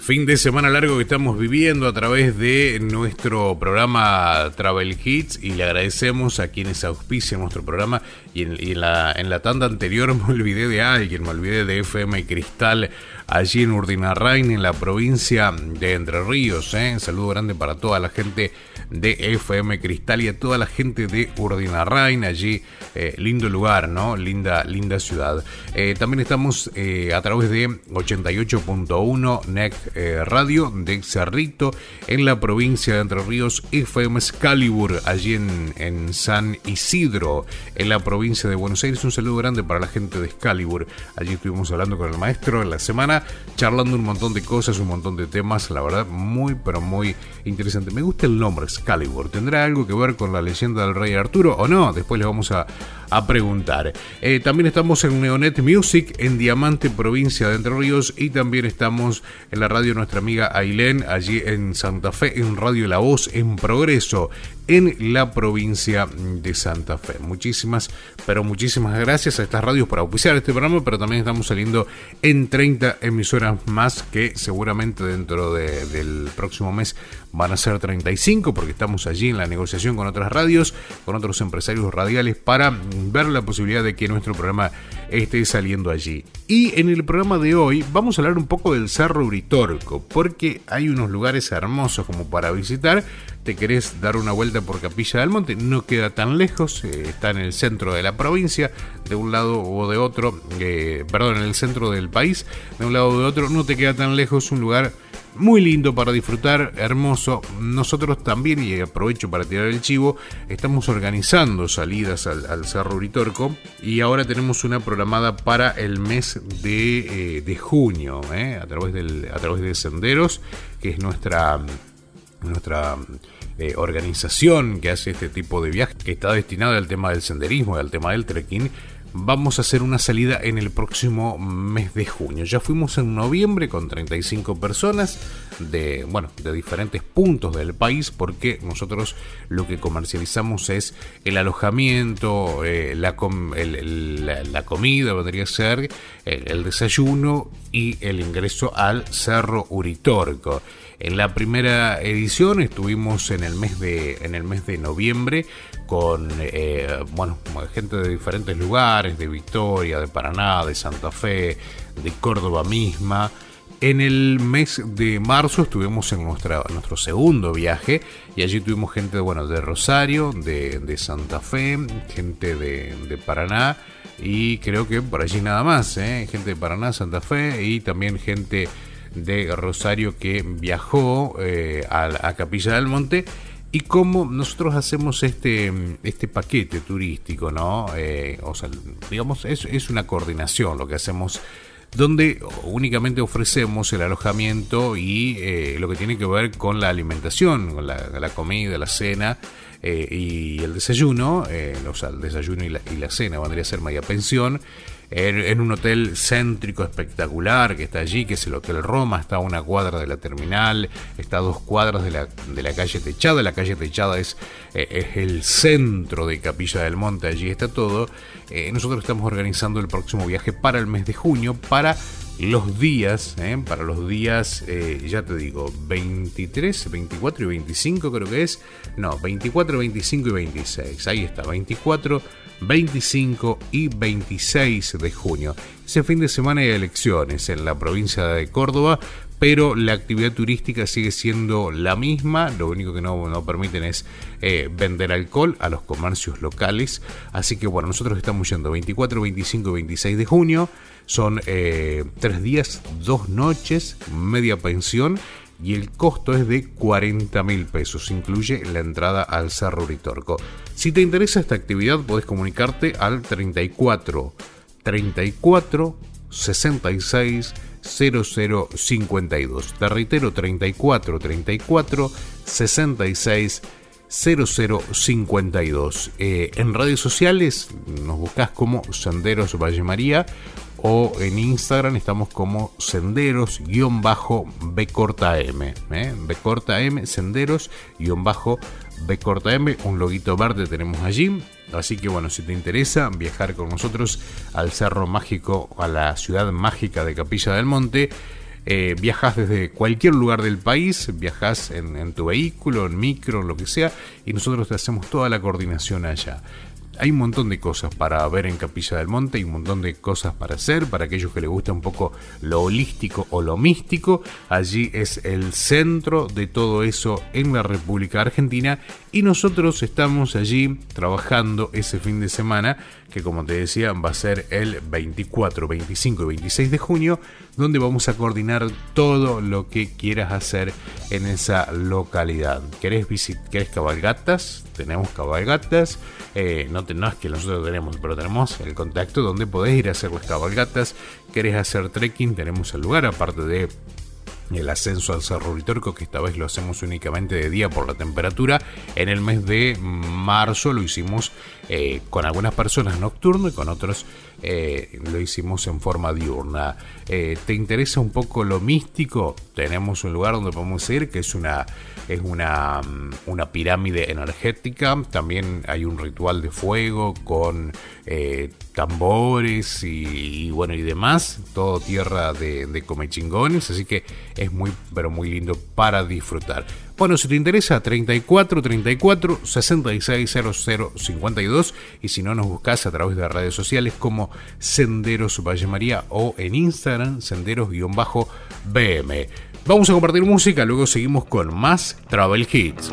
Fin de semana largo que estamos viviendo a través de nuestro programa Travel Hits y le agradecemos a quienes auspician nuestro programa y en, la, en la tanda anterior me olvidé de alguien, me olvidé de FM Cristal allí en Urdinarrain en la provincia de Entre Ríos. ¿eh? Un saludo grande para toda la gente de FM Cristal y a toda la gente de Urdinarrain, allí eh, lindo lugar, ¿no? Linda, linda ciudad. Eh, también estamos eh, a través de 88.1 NEC Radio de Cerrito en la provincia de Entre Ríos, FM Excalibur, allí en, en San Isidro, en la provincia de Buenos Aires. Un saludo grande para la gente de Excalibur. Allí estuvimos hablando con el maestro en la semana, charlando un montón de cosas, un montón de temas, la verdad, muy, pero muy interesante. Me gusta el nombre, Excalibur. ¿Tendrá algo que ver con la leyenda del rey Arturo o no? Después le vamos a, a preguntar. Eh, también estamos en Neonet Music en Diamante, provincia de Entre Ríos, y también estamos en la radio nuestra amiga Ailén, allí en Santa Fe, en Radio La Voz, en Progreso, en la provincia de Santa Fe. Muchísimas, pero muchísimas gracias a estas radios por auspiciar este programa, pero también estamos saliendo en 30 emisoras más que seguramente dentro del próximo mes van a ser 35 porque estamos allí en la negociación con otras radios, con otros empresarios radiales para ver la posibilidad de que nuestro programa esté saliendo allí. Y en el programa de hoy vamos a hablar un poco del Cerro Uritorco, porque hay unos lugares hermosos como para visitar. Te querés dar una vuelta por Capilla del Monte, no queda tan lejos, eh, está en el centro de la provincia, de un lado o de otro, eh, perdón, en el centro del país, de un lado o de otro, no te queda tan lejos, un lugar muy lindo para disfrutar, hermoso. Nosotros también, y aprovecho para tirar el chivo, estamos organizando salidas al, Cerro Uritorco y ahora tenemos una programada para el mes de, eh, junio, eh, a, través del, a través de Senderos, que es nuestra, nuestra eh, organización que hace este tipo de viajes, que está destinada al tema del senderismo y al tema del trekking vamos a hacer una salida en el próximo mes de junio. Ya fuimos en noviembre con 35 personas de, bueno, de diferentes puntos del país porque nosotros lo que comercializamos es el alojamiento, eh, la, la, comida, podría ser el, desayuno y el ingreso al Cerro Uritorco. En la primera edición estuvimos en el mes de, en el mes de noviembre con eh, bueno, gente de diferentes lugares, de Victoria, de Paraná, de Santa Fe, de Córdoba misma. En el mes de marzo estuvimos en nuestra, nuestro segundo viaje y allí tuvimos gente bueno, de Rosario, de, Santa Fe, gente de, Paraná y creo que por allí nada más, ¿eh? gente de Paraná, Santa Fe y también gente de Rosario que viajó eh, a, Capilla del Monte y cómo nosotros hacemos este, este paquete turístico, ¿no? Eh, o sea, digamos, es, es una coordinación lo que hacemos donde únicamente ofrecemos el alojamiento y eh, lo que tiene que ver con la alimentación, con la, comida, la cena y el desayuno, o sea, el desayuno y la, y la cena vendría a ser media pensión en, un hotel céntrico espectacular que está allí, que es el Hotel Roma, está a una cuadra de la terminal, está a dos cuadras de la, de la calle Techada, la calle Techada es, eh, el centro de Capilla del Monte, allí está todo. Eh, nosotros estamos organizando el próximo viaje para el mes de junio, para los días, eh, para los días, ya te digo, 23, 24 y 25 creo que es. No, 24, 25 y 26. Ahí está, 24, 25 y 26 de junio. Ese fin de semana hay elecciones en la provincia de Córdoba, pero la actividad turística sigue siendo la misma, lo único que no, no permiten es eh, vender alcohol a los comercios locales, así que bueno, nosotros estamos yendo 24, 25 y 26 de junio, son eh, tres días, dos noches, media pensión y el costo es de 40 mil pesos. Incluye la entrada al Cerro Uritorco. Si te interesa esta actividad, puedes comunicarte al 34 34 66 0052. Te reitero, 34 34 66 0052. en redes sociales nos buscas como Senderos Valle María o en Instagram estamos como senderos-b corta m, ¿eh? b corta m, senderos-b m, un loguito verde tenemos allí. Así que bueno, si te interesa viajar con nosotros al Cerro Mágico, a la ciudad mágica de Capilla del Monte, eh, viajas desde cualquier lugar del país, viajas en, en, tu vehículo, en micro, en lo que sea, y nosotros te hacemos toda la coordinación allá hay un montón de cosas para ver en Capilla del Monte, hay un montón de cosas para hacer, para aquellos que les gusta un poco lo holístico o lo místico, allí es el centro de todo eso en la República Argentina y nosotros estamos allí trabajando ese fin de semana que como te decía va a ser el 24, 25 y 26 de junio, donde vamos a coordinar todo lo que quieras hacer en esa localidad. ¿Querés, ¿Querés cabalgatas? Tenemos cabalgatas. Eh, no, no es que nosotros tenemos, pero tenemos el contacto donde podés ir a hacer las cabalgatas. ¿Querés hacer trekking? Tenemos el lugar, aparte de el ascenso al Cerro Ritorco, que esta vez lo hacemos únicamente de día por la temperatura. En el mes de marzo lo hicimos eh, con algunas personas nocturno y con otros eh, lo hicimos en forma diurna. Eh, ¿Te interesa un poco lo místico? Tenemos un lugar donde podemos ir que es una, es una, una pirámide energética. También hay un ritual de fuego con tambores y, bueno y demás. Todo tierra de, de comechingones. Así que es muy pero muy lindo para disfrutar. Bueno, si te interesa, 34 34 66 00 52 y si no nos buscas a través de redes sociales como Senderos Valle María o en Instagram senderos-bm. Vamos a compartir música, luego seguimos con más Travel Hits.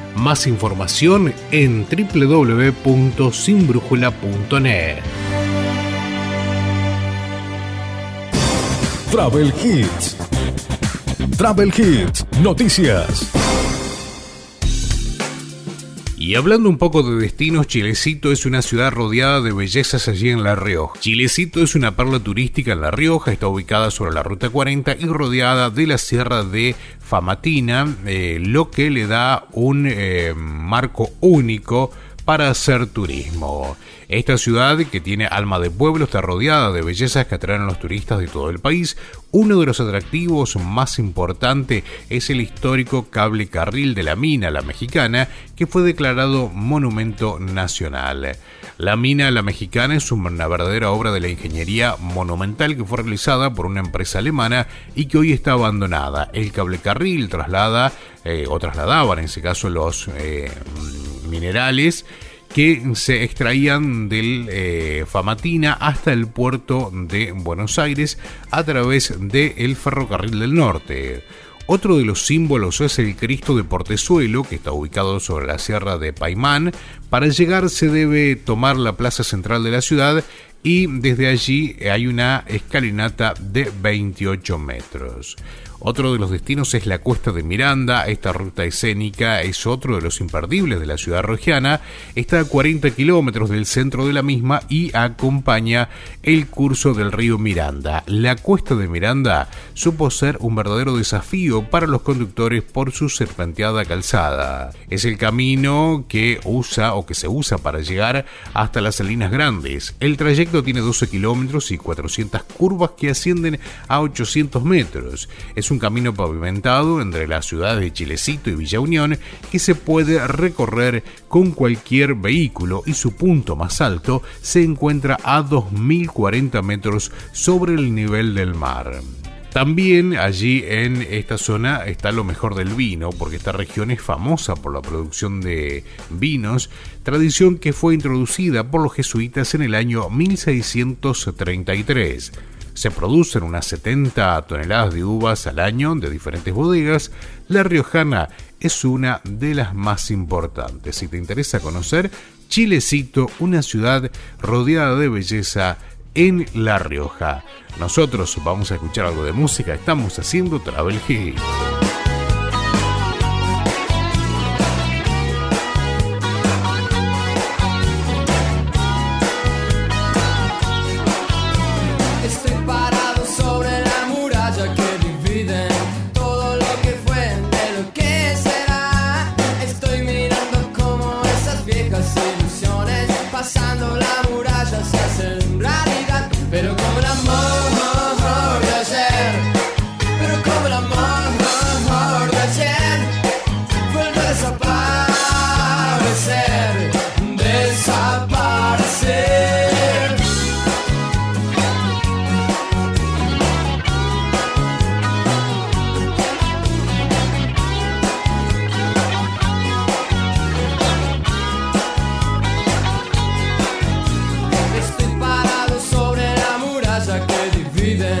Más información en www.sinbrújula.net. Travel Hits. Travel Hits, noticias. Y hablando un poco de destinos, Chilecito es una ciudad rodeada de bellezas allí en La Rioja. Chilecito es una perla turística en La Rioja, está ubicada sobre la Ruta 40 y rodeada de la Sierra de Famatina, eh, lo que le da un eh, marco único para hacer turismo. Esta ciudad, que tiene alma de pueblo, está rodeada de bellezas que atraen a los turistas de todo el país. Uno de los atractivos más importantes es el histórico cable carril de la mina La Mexicana, que fue declarado Monumento Nacional. La mina La Mexicana es una verdadera obra de la ingeniería monumental que fue realizada por una empresa alemana y que hoy está abandonada. El cable carril traslada eh, o trasladaban en ese caso los eh, minerales que se extraían del eh, Famatina hasta el puerto de Buenos Aires a través del ferrocarril del norte. Otro de los símbolos es el Cristo de Portezuelo, que está ubicado sobre la sierra de Paimán. Para llegar se debe tomar la plaza central de la ciudad y desde allí hay una escalinata de 28 metros. Otro de los destinos es la Cuesta de Miranda. Esta ruta escénica es otro de los imperdibles de la ciudad rojiana. Está a 40 kilómetros del centro de la misma y acompaña el curso del río Miranda. La Cuesta de Miranda supo ser un verdadero desafío para los conductores por su serpenteada calzada. Es el camino que usa o que se usa para llegar hasta las Salinas Grandes. El trayecto tiene 12 kilómetros y 400 curvas que ascienden a 800 metros. Es un camino pavimentado entre las ciudades de Chilecito y Villa Unión que se puede recorrer con cualquier vehículo y su punto más alto se encuentra a 2040 metros sobre el nivel del mar. También allí en esta zona está lo mejor del vino, porque esta región es famosa por la producción de vinos, tradición que fue introducida por los jesuitas en el año 1633. Se producen unas 70 toneladas de uvas al año de diferentes bodegas. La Riojana es una de las más importantes. Si te interesa conocer, Chilecito, una ciudad rodeada de belleza en La Rioja. Nosotros vamos a escuchar algo de música, estamos haciendo Travel Hits. then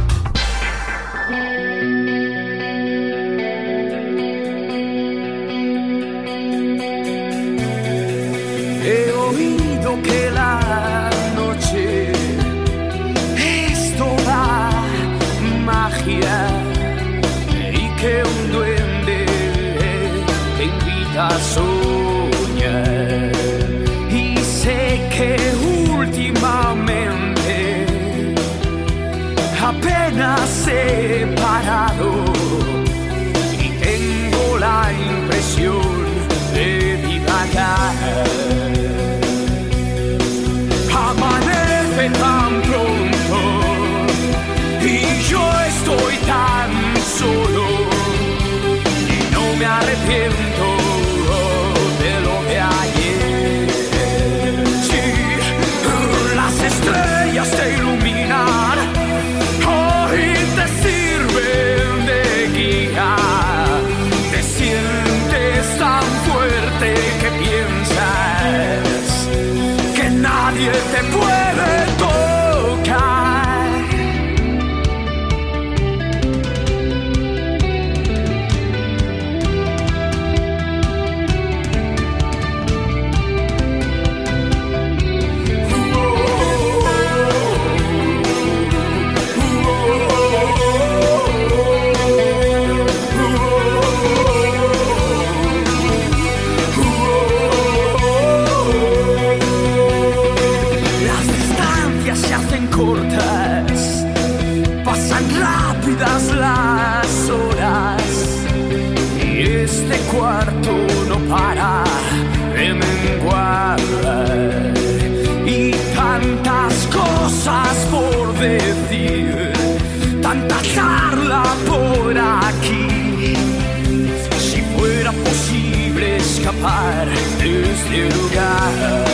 Hacen cortas, pasan rápidas las horas y este cuarto no para de menguar y tantas cosas por decir, tanta charla por aquí. Si fuera posible escapar de este lugar.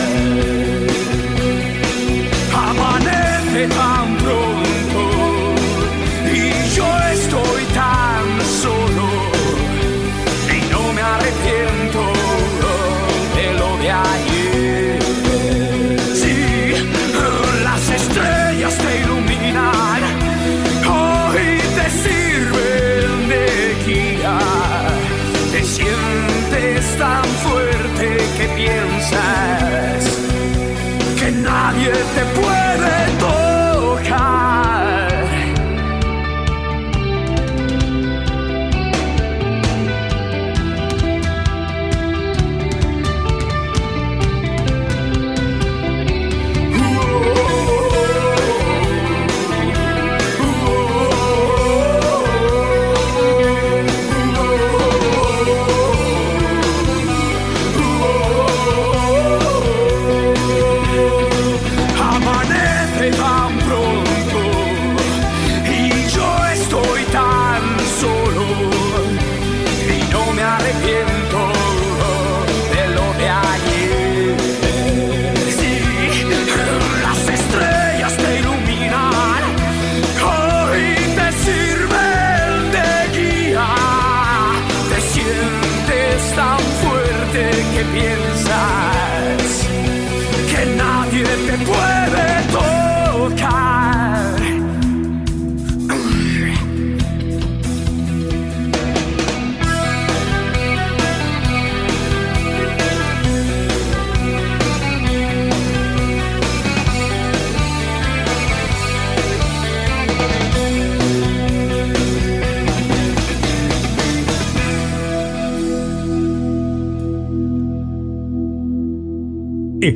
Te puede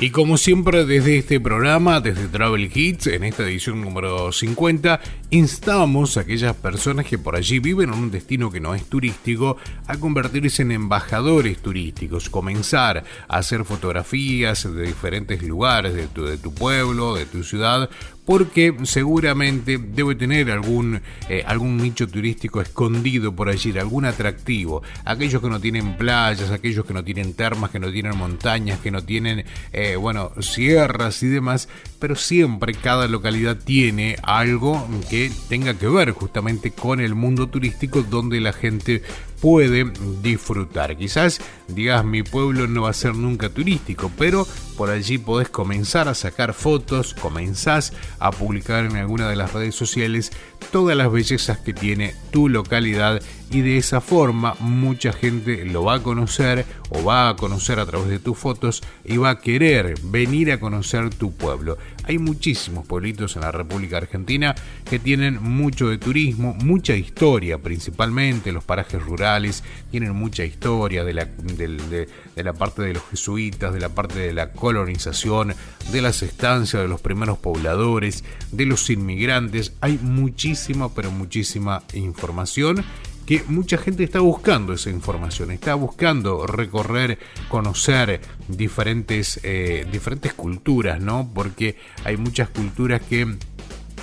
Y como siempre desde este programa, desde Travel Hits, en esta edición número 50, instamos a aquellas personas que por allí viven en un destino que no es turístico a convertirse en embajadores turísticos, comenzar a hacer fotografías de diferentes lugares de tu, de tu pueblo, de tu ciudad, porque seguramente debe tener algún, eh, algún nicho turístico escondido por allí, algún atractivo. Aquellos que no tienen playas, aquellos que no tienen termas, que no tienen montañas, que no tienen, eh, bueno, sierras y demás, pero siempre cada localidad tiene algo que tenga que ver justamente con el mundo turístico donde la gente puede disfrutar. Quizás digas mi pueblo no va a ser nunca turístico, pero por allí podés comenzar a sacar fotos, comenzás a publicar en alguna de las redes sociales todas las bellezas que tiene tu localidad y de esa forma mucha gente lo va a conocer o va a conocer a través de tus fotos y va a querer venir a conocer tu pueblo. Hay muchísimos pueblitos en la República Argentina que tienen mucho de turismo, mucha historia, principalmente los parajes rurales, tienen mucha historia de la, de, la parte de los jesuitas, de la parte de la colonización, de las estancias de los primeros pobladores, de los inmigrantes. Hay muchísima, pero muchísima información que mucha gente está buscando esa información, está buscando recorrer, conocer diferentes, eh, diferentes culturas, ¿no? Porque hay muchas culturas que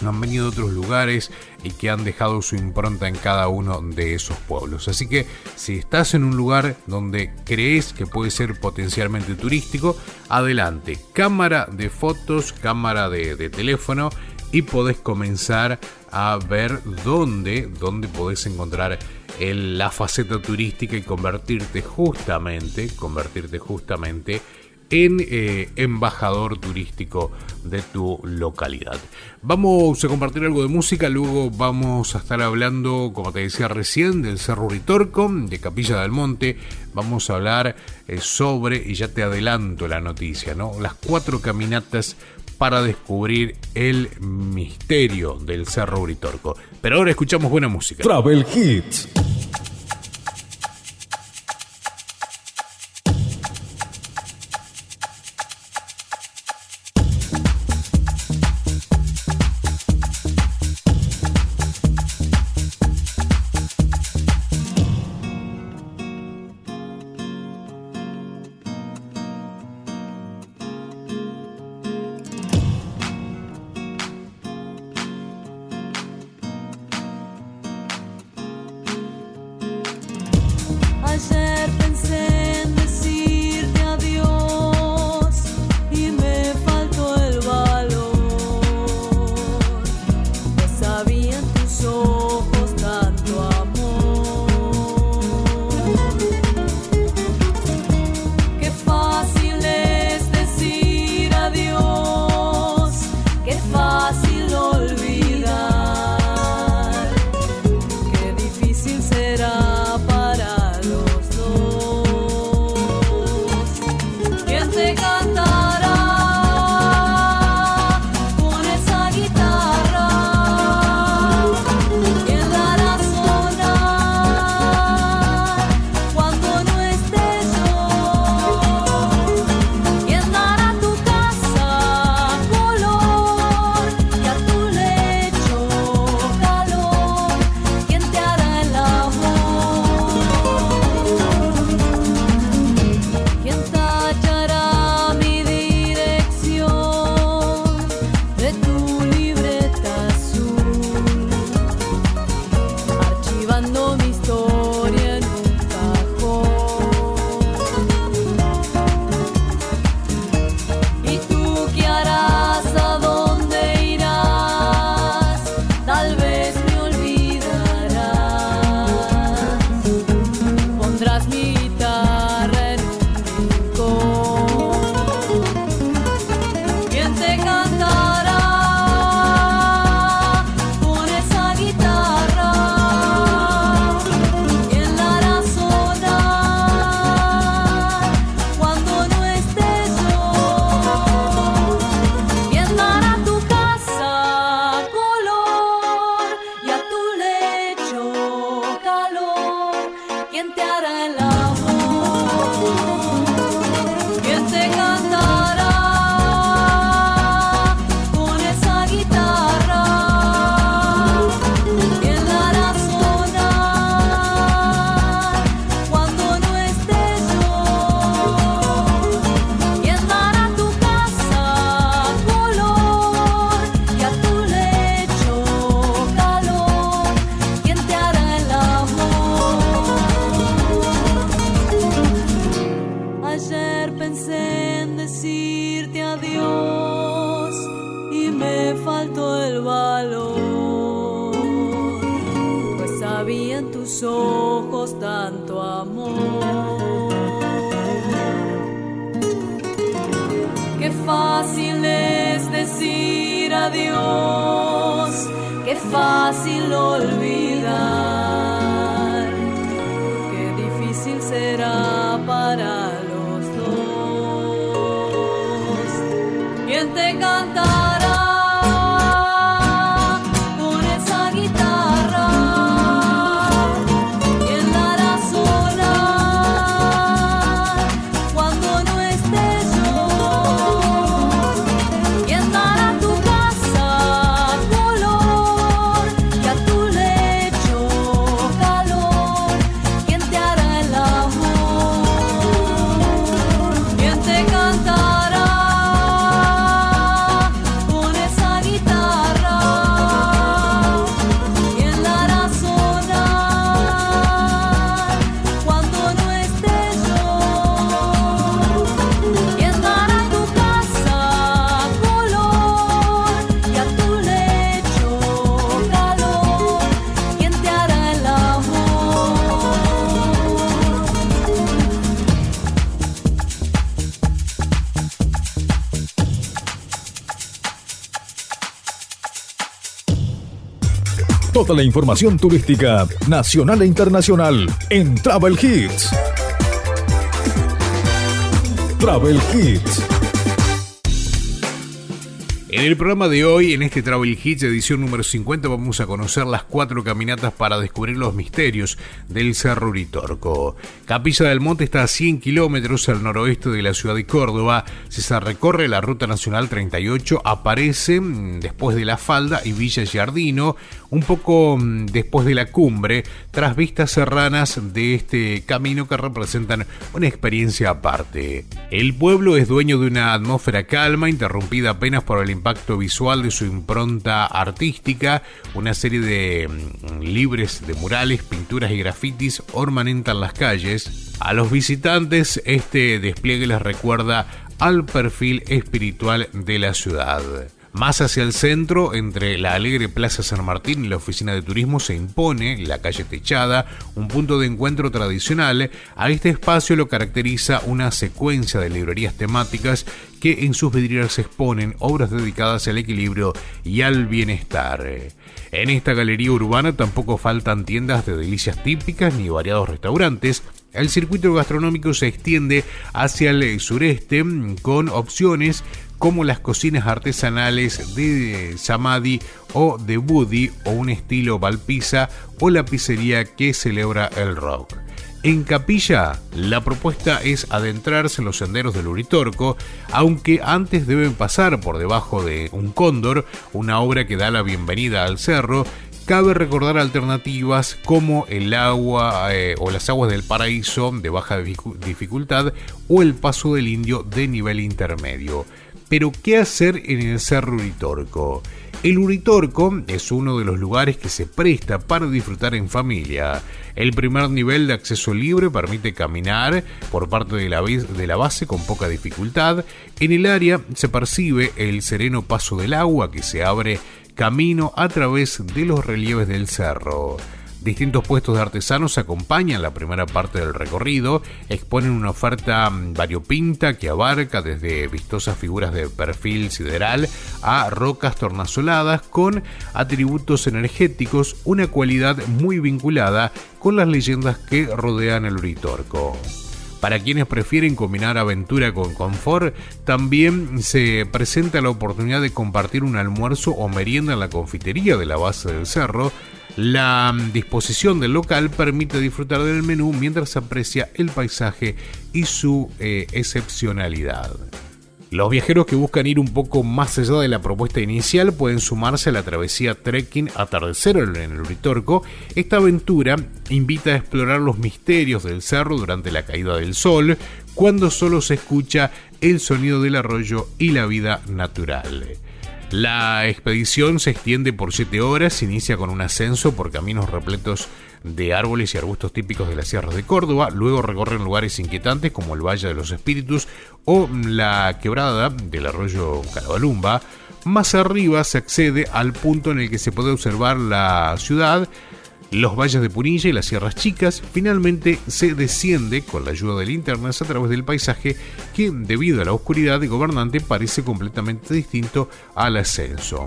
han venido de otros lugares y que han dejado su impronta en cada uno de esos pueblos. Así que si estás en un lugar donde crees que puede ser potencialmente turístico, adelante. Cámara de fotos, cámara de, teléfono y podés comenzar a ver dónde, dónde podés encontrar el, la faceta turística y convertirte justamente, convertirte justamente en eh, embajador turístico de tu localidad. Vamos a compartir algo de música, luego vamos a estar hablando, como te decía recién, del Cerro Ritorco, de Capilla del Monte. Vamos a hablar eh, sobre, y ya te adelanto la noticia, ¿no? Las cuatro caminatas para descubrir el misterio del Cerro Uritorco. Pero ahora escuchamos buena música. Travel Hits. La información turística nacional e internacional en Travel Hits. Travel Hits. En el programa de hoy, en este Travel Hits edición número 50, vamos a conocer las cuatro caminatas para descubrir los misterios del Cerro Uritorco. Capilla del Monte está a 100 kilómetros al noroeste de la ciudad de Córdoba. Si se recorre la Ruta Nacional 38, aparece mm, después de la falda y Villa Giardino, un poco mm, después de la cumbre, tras vistas serranas de este camino que representan una experiencia aparte. El pueblo es dueño de una atmósfera calma, interrumpida apenas por el impacto visual de su impronta artística, una serie de mm, libres de murales, pinturas y grafitis ornamentan las calles. A los visitantes este despliegue les recuerda al perfil espiritual de la ciudad. Más hacia el centro, entre la alegre Plaza San Martín y la oficina de turismo, se impone la calle techada, un punto de encuentro tradicional. A este espacio lo caracteriza una secuencia de librerías temáticas que en sus vidrieras exponen obras dedicadas al equilibrio y al bienestar. En esta galería urbana tampoco faltan tiendas de delicias típicas ni variados restaurantes, el circuito gastronómico se extiende hacia el sureste con opciones como las cocinas artesanales de Samadhi o de Budi o un estilo Valpisa o la pizzería que celebra el rock. En Capilla, la propuesta es adentrarse en los senderos del Uritorco, aunque antes deben pasar por debajo de un cóndor, una obra que da la bienvenida al cerro. Cabe recordar alternativas como el agua eh, o las aguas del paraíso de baja dificultad o el paso del indio de nivel intermedio. Pero, ¿qué hacer en el Cerro Uritorco? El Uritorco es uno de los lugares que se presta para disfrutar en familia. El primer nivel de acceso libre permite caminar por parte de la, base con poca dificultad. En el área se percibe el sereno paso del agua que se abre camino a través de los relieves del cerro. Distintos puestos de artesanos acompañan la primera parte del recorrido, exponen una oferta mm, variopinta que abarca desde vistosas figuras de perfil sideral a rocas tornasoladas con atributos energéticos, una cualidad muy vinculada con las leyendas que rodean el Uritorco. Para quienes prefieren combinar aventura con confort, también se presenta la oportunidad de compartir un almuerzo o merienda en la confitería de la base del cerro, la disposición del local permite disfrutar del menú mientras se aprecia el paisaje y su eh, excepcionalidad. Los viajeros que buscan ir un poco más allá de la propuesta inicial pueden sumarse a la travesía trekking Atardecer en el Uritorco. Esta aventura invita a explorar los misterios del cerro durante la caída del sol, cuando solo se escucha el sonido del arroyo y la vida natural. La expedición se extiende por 7 horas, inicia con un ascenso por caminos repletos de árboles y arbustos típicos de las sierras de Córdoba, luego recorren lugares inquietantes como el Valle de los Espíritus o la quebrada del arroyo Calabalumba, Más arriba se accede al punto en el que se puede observar la ciudad, los valles de Punilla y las sierras chicas. Finalmente se desciende con la ayuda de linternas a través del paisaje que debido a la oscuridad de gobernante parece completamente distinto al ascenso.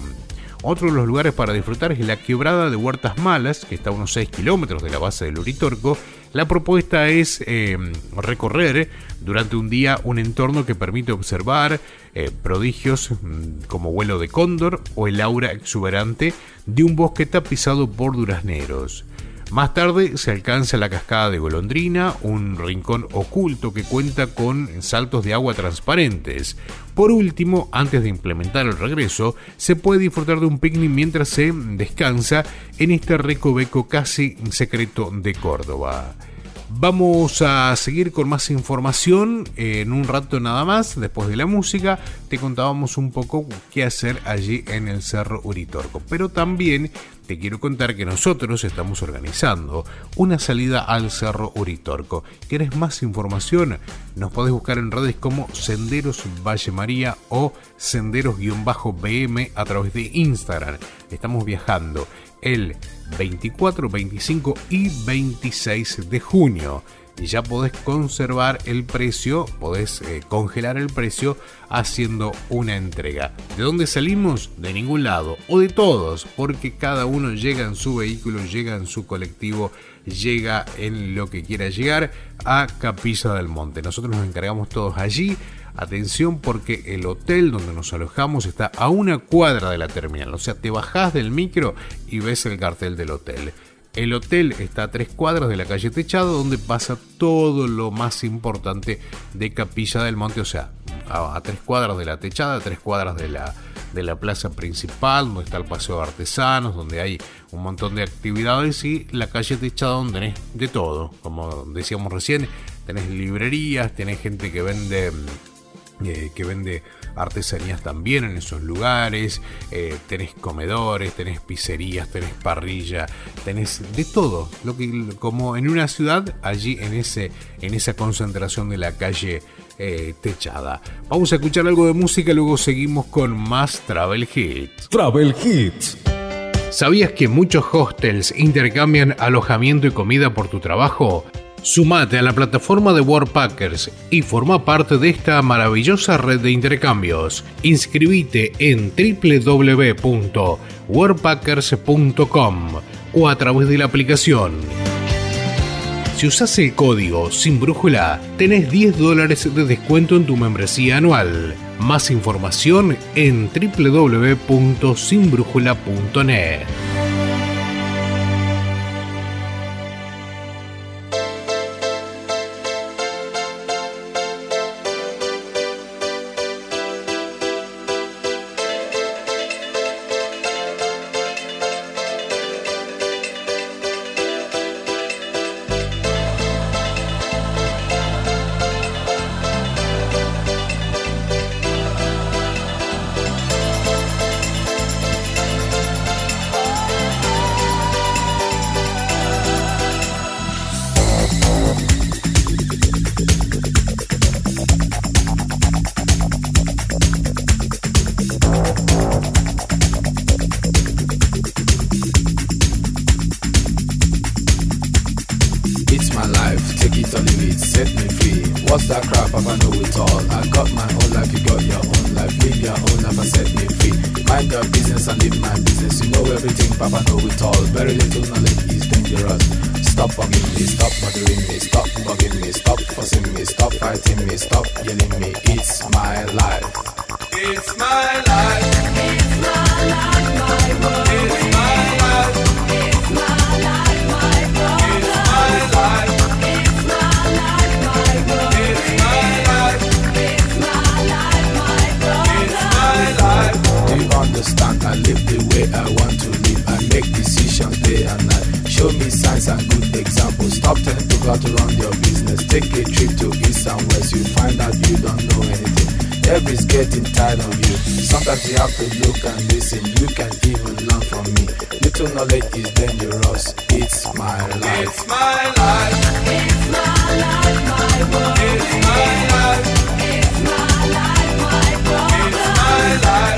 Otro de los lugares para disfrutar es la quebrada de Huertas Malas, que está a unos 6 kilómetros de la base del Uritorco. La propuesta es eh, recorrer durante un día un entorno que permite observar eh, prodigios mm, como vuelo de cóndor o el aura exuberante de un bosque tapizado por durazneros. Más tarde se alcanza la cascada de Golondrina, un rincón oculto que cuenta con saltos de agua transparentes. Por último, antes de implementar el regreso, se puede disfrutar de un picnic mientras se descansa en este recoveco casi secreto de Córdoba. Vamos a seguir con más información en un rato nada más. Después de la música, te contábamos un poco qué hacer allí en el Cerro Uritorco. Pero también te quiero contar que nosotros estamos organizando una salida al Cerro Uritorco. ¿Quieres más información? Nos podés buscar en redes como Senderos Valle María o Senderos-BM a través de Instagram. Estamos viajando el 24, 25 y 26 de junio. Y ya podés conservar el precio, podés eh, congelar el precio haciendo una entrega. ¿De dónde salimos? De ningún lado, o de todos, porque cada uno llega en su vehículo, llega en su colectivo, llega en lo que quiera llegar a Capilla del Monte. Nosotros nos encargamos todos allí Atención porque el hotel donde nos alojamos está a una cuadra de la terminal. O sea, te bajás del micro y ves el cartel del hotel. El hotel está a tres cuadras de la calle Techado, donde pasa todo lo más importante de Capilla del Monte. O sea, a, tres cuadras de la Techada, a tres cuadras de la, de la plaza principal, donde está el Paseo de Artesanos, donde hay un montón de actividades, y la calle Techada, donde tenés de todo. Como decíamos recién, tenés librerías, tenés gente que vende eh, que vende artesanías también en esos lugares, eh, tenés comedores, tenés pizzerías, tenés parrilla, tenés de todo, lo que como en una ciudad, allí en ese, en esa concentración de la calle eh, techada. Vamos a escuchar algo de música, luego seguimos con más Travel Hits. Travel Hits. ¿Sabías que muchos hostels intercambian alojamiento y comida por tu trabajo? Sumate a la plataforma de Worldpackers y forma parte de esta maravillosa red de intercambios. Inscribite en www.worldpackers.com o a través de la aplicación. Si usas el código sin brújula, tenés 10 dólares de descuento en tu membresía anual. Más información en www.sinbrújula.net. Papa know it all, very little knowledge is dangerous. Stop bugging me, stop bothering me, stop bugging me, stop fussing me, stop fighting me, stop yelling me. It's my life. It's my life. It's my life, my world. It's my life. It's my life, my world. It's my life. It's my life, my world. It's my life. It's my life, my world. Do you understand? I live the way I want day and night. Show me signs and good examples. Stop ten to go to run your business. Take a trip to east and west. You find out you don't know anything. Everybody's getting tired of you. Sometimes you have to look and listen. You can even learn from me. Little knowledge is dangerous. It's my life. It's my life. It's my life. My world. It's my life. It's my life. My world. It's my life.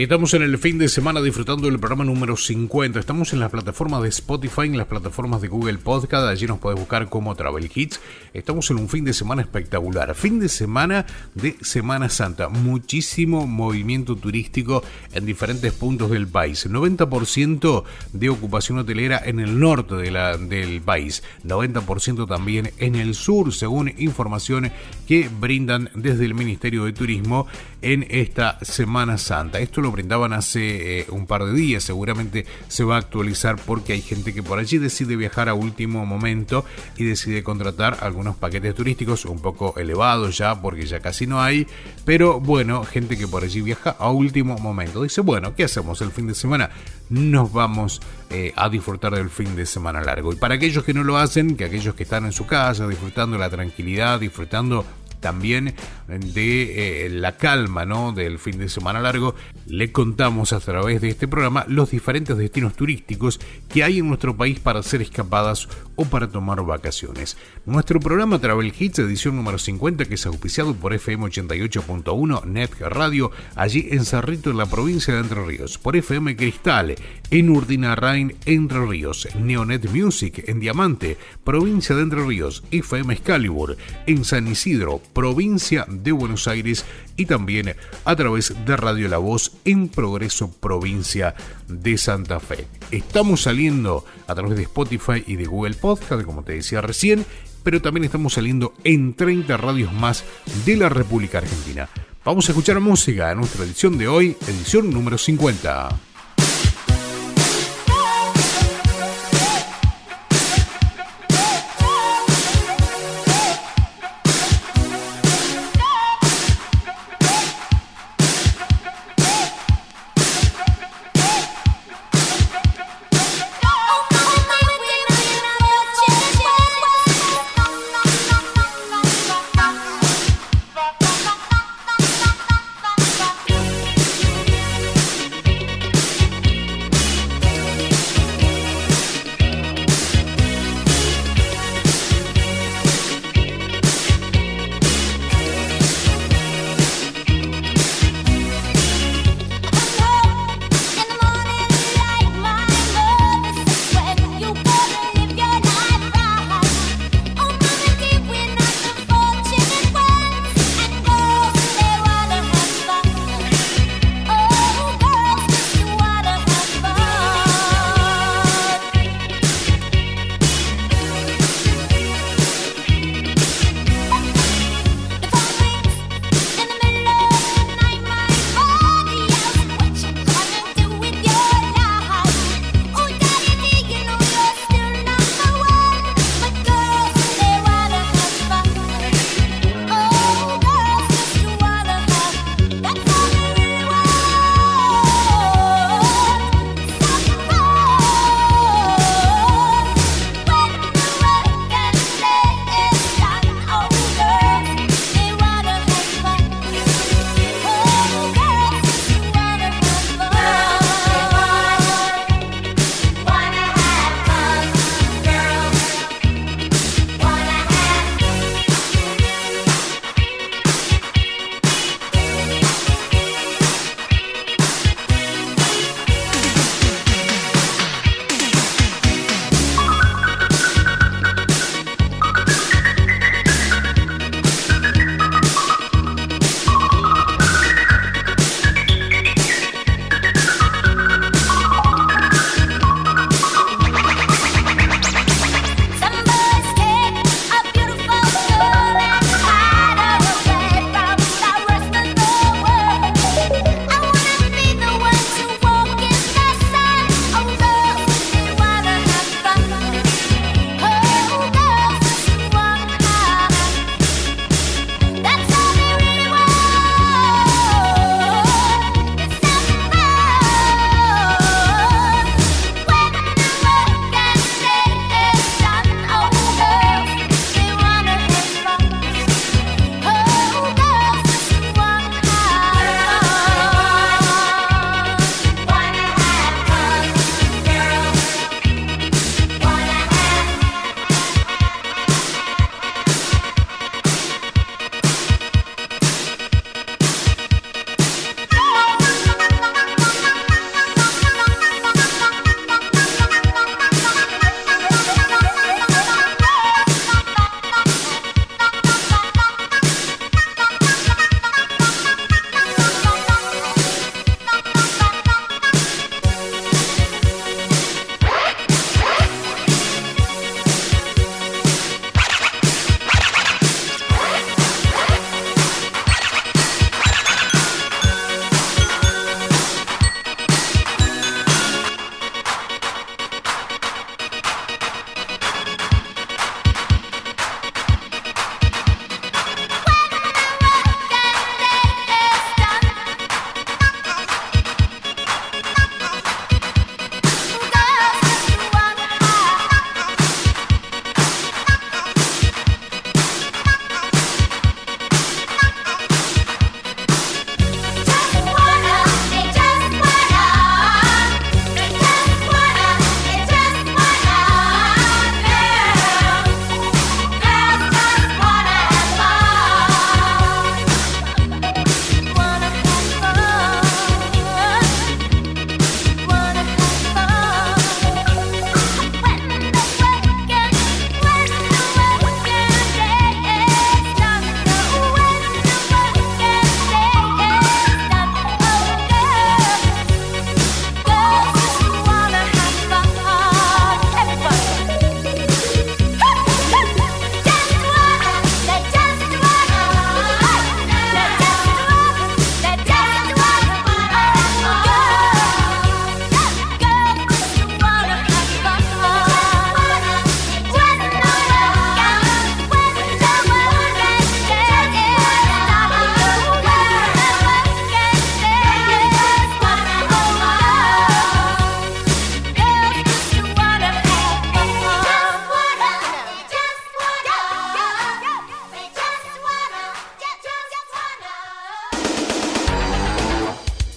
Estamos en el fin de semana disfrutando del programa número 50. Estamos en las plataformas de Spotify, en las plataformas de Google Podcast. Allí nos puedes buscar como Travel Hits. Estamos en un fin de semana espectacular. Fin de semana de Semana Santa. Muchísimo movimiento turístico en diferentes puntos del país. 90% de ocupación hotelera en el norte del país. 90% también en el sur, según información que brindan desde el Ministerio de Turismo en esta Semana Santa. Esto lo brindaban hace eh, un par de días, seguramente se va a actualizar porque hay gente que por allí decide viajar a último momento y decide contratar algunos paquetes turísticos un poco elevados ya porque ya casi no hay, pero bueno, gente que por allí viaja a último momento. Dice, bueno, ¿qué hacemos el fin de semana? Nos vamos eh, a disfrutar del fin de semana largo. Y para aquellos que no lo hacen, que aquellos que están en su casa disfrutando la tranquilidad, disfrutando también de eh, la calma ¿no? del fin de semana largo, le contamos a través de este programa los diferentes destinos turísticos que hay en nuestro país para hacer escapadas o para tomar vacaciones. Nuestro programa Travel Hits, edición número 50, que es auspiciado por FM 88.1 Net Radio, allí en Cerrito, en la provincia de Entre Ríos, por FM Cristal, en Urdinarrain, Entre Ríos, Neonet Music, en Diamante, provincia de Entre Ríos, FM Excalibur, en San Isidro, provincia de Buenos Aires y también a través de Radio La Voz en Progreso, provincia de Santa Fe. Estamos saliendo a través de Spotify y de Google Podcast, como te decía recién, pero también estamos saliendo en 30 radios más de la República Argentina. Vamos a escuchar música en nuestra edición de hoy, edición número 50.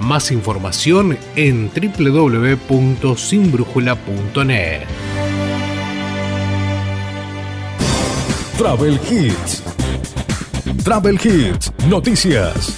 Más información en www.sinbrújula.net. Travel Hits. Travel Hits, noticias.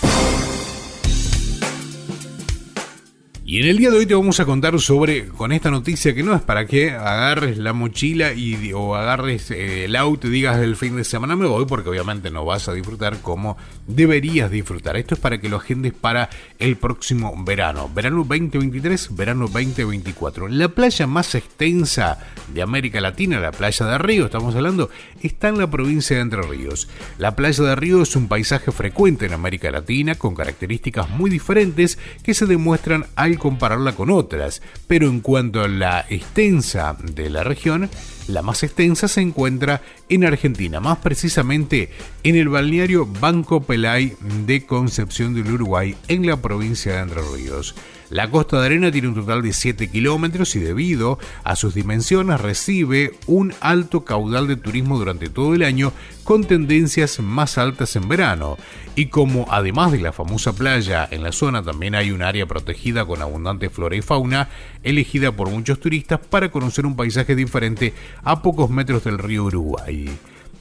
Y en el día de hoy te vamos a contar sobre, con esta noticia que no es para que agarres la mochila y, o agarres eh, el auto y digas el fin de semana me voy porque obviamente no vas a disfrutar como deberías disfrutar. Esto es para que lo agendes para el próximo verano. Verano 2023, verano 2024. La playa más extensa de América Latina, la playa de Río, estamos hablando, está en la provincia de Entre Ríos. La playa de Río es un paisaje frecuente en América Latina con características muy diferentes que se demuestran al compararla con otras, pero en cuanto a la extensa de la región, la más extensa se encuentra en Argentina, más precisamente en el balneario Banco Pelay de Concepción del Uruguay, en la provincia de Entre Ríos. La costa de arena tiene un total de 7 kilómetros y debido a sus dimensiones recibe un alto caudal de turismo durante todo el año con tendencias más altas en verano. Y como además de la famosa playa en la zona también hay un área protegida con abundante flora y fauna, elegida por muchos turistas para conocer un paisaje diferente a pocos metros del río Uruguay.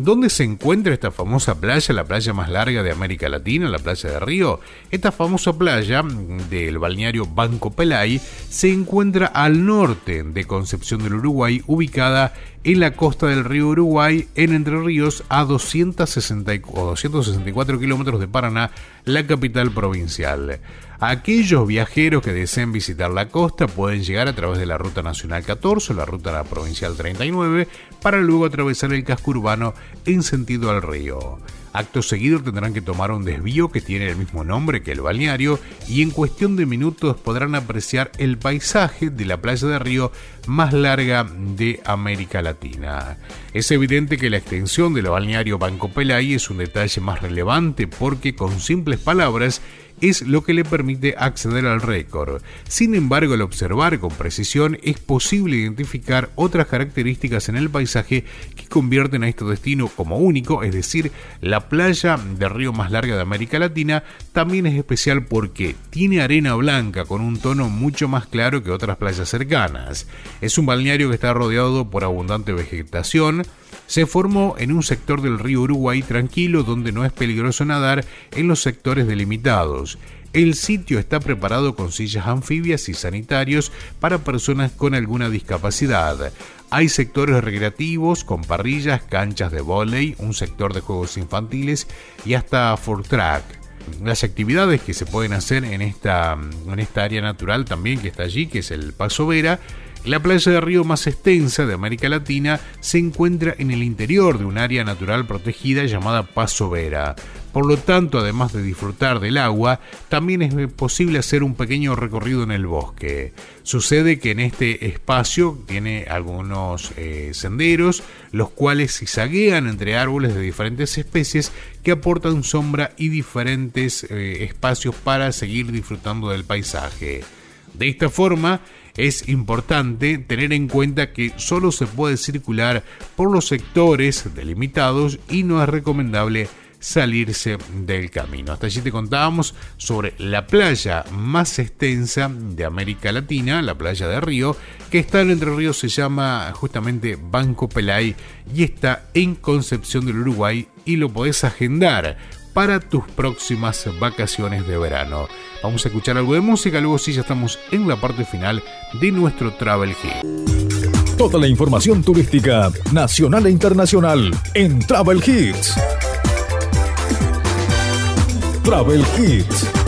¿Dónde se encuentra esta famosa playa, la playa más larga de América Latina, la playa de Río? Esta famosa playa del balneario Banco Pelay se encuentra al norte de Concepción del Uruguay, ubicada en la costa del río Uruguay, en Entre Ríos, a 260 o 264 kilómetros de Paraná, la capital provincial. Aquellos viajeros que deseen visitar la costa pueden llegar a través de la Ruta Nacional 14 o la Ruta Provincial 39 para luego atravesar el casco urbano en sentido al río. Acto seguido tendrán que tomar un desvío que tiene el mismo nombre que el balneario y en cuestión de minutos podrán apreciar el paisaje de la playa de Río más larga de América Latina. Es evidente que la extensión del balneario Banco Pelay es un detalle más relevante porque con simples palabras es lo que le permite acceder al récord. Sin embargo, al observar con precisión es posible identificar otras características en el paisaje que convierten a este destino como único, es decir, la playa de río más larga de América Latina también es especial porque tiene arena blanca con un tono mucho más claro que otras playas cercanas. Es un balneario que está rodeado por abundante vegetación, se formó en un sector del río Uruguay tranquilo donde no es peligroso nadar en los sectores delimitados. El sitio está preparado con sillas anfibias y sanitarios para personas con alguna discapacidad. Hay sectores recreativos con parrillas, canchas de vóley, un sector de juegos infantiles y hasta for track. Las actividades que se pueden hacer en esta, en esta área natural también que está allí, que es el Paso Vera, la playa de río más extensa de América Latina se encuentra en el interior de un área natural protegida llamada Paso Vera. Por lo tanto, además de disfrutar del agua, también es posible hacer un pequeño recorrido en el bosque. Sucede que en este espacio tiene algunos eh, senderos, los cuales se zaguean entre árboles de diferentes especies que aportan sombra y diferentes eh, espacios para seguir disfrutando del paisaje. De esta forma, es importante tener en cuenta que solo se puede circular por los sectores delimitados y no es recomendable salirse del camino. Hasta allí te contábamos sobre la playa más extensa de América Latina, la playa de Río, que está en Entre Ríos, se llama justamente Banco Pelay y está en Concepción del Uruguay y lo podés agendar para tus próximas vacaciones de verano. Vamos a escuchar algo de música, luego sí ya estamos en la parte final de nuestro Travel Hit. Toda la información turística nacional e internacional en Travel Hits. Travel Hits.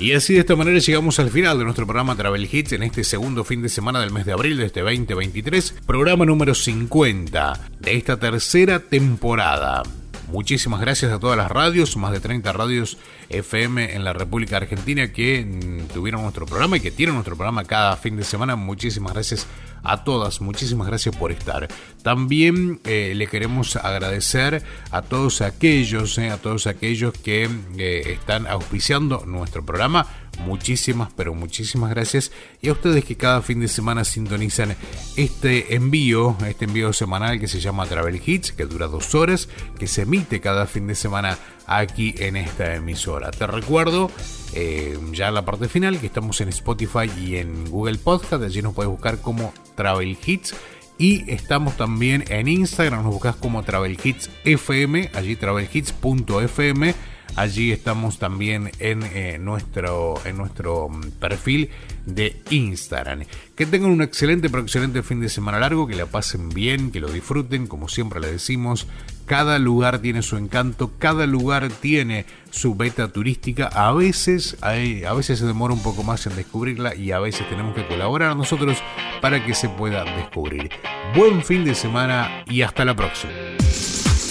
Y así de esta manera llegamos al final de nuestro programa Travel Hits en este segundo fin de semana del mes de abril de este 2023, programa número 50 de esta tercera temporada. Muchísimas gracias a todas las radios, más de 30 radios FM en la República Argentina que mm, tuvieron nuestro programa y que tienen nuestro programa cada fin de semana. Muchísimas gracias a todas, muchísimas gracias por estar. También eh, le queremos agradecer a todos aquellos, eh, a todos aquellos que eh, están auspiciando nuestro programa muchísimas, pero muchísimas gracias. Y a ustedes que cada fin de semana sintonizan este envío, este envío semanal que se llama Travel Hits, que dura dos horas, que se emite cada fin de semana aquí en esta emisora. Te recuerdo, eh, ya en la parte final, que estamos en Spotify y en Google Podcast, allí nos puedes buscar como Travel Hits. Y estamos también en Instagram, nos buscas como Travel Hits FM, allí travelhits.fm Allí estamos también en, eh, nuestro, en nuestro mm, perfil de Instagram. Que tengan un excelente, pero excelente fin de semana largo, que la pasen bien, que lo disfruten, como siempre le decimos. Cada lugar tiene su encanto, cada lugar tiene su beta turística. A veces, a veces se demora un poco más en descubrirla y a veces tenemos que colaborar nosotros para que se pueda descubrir. Buen fin de semana y hasta la próxima.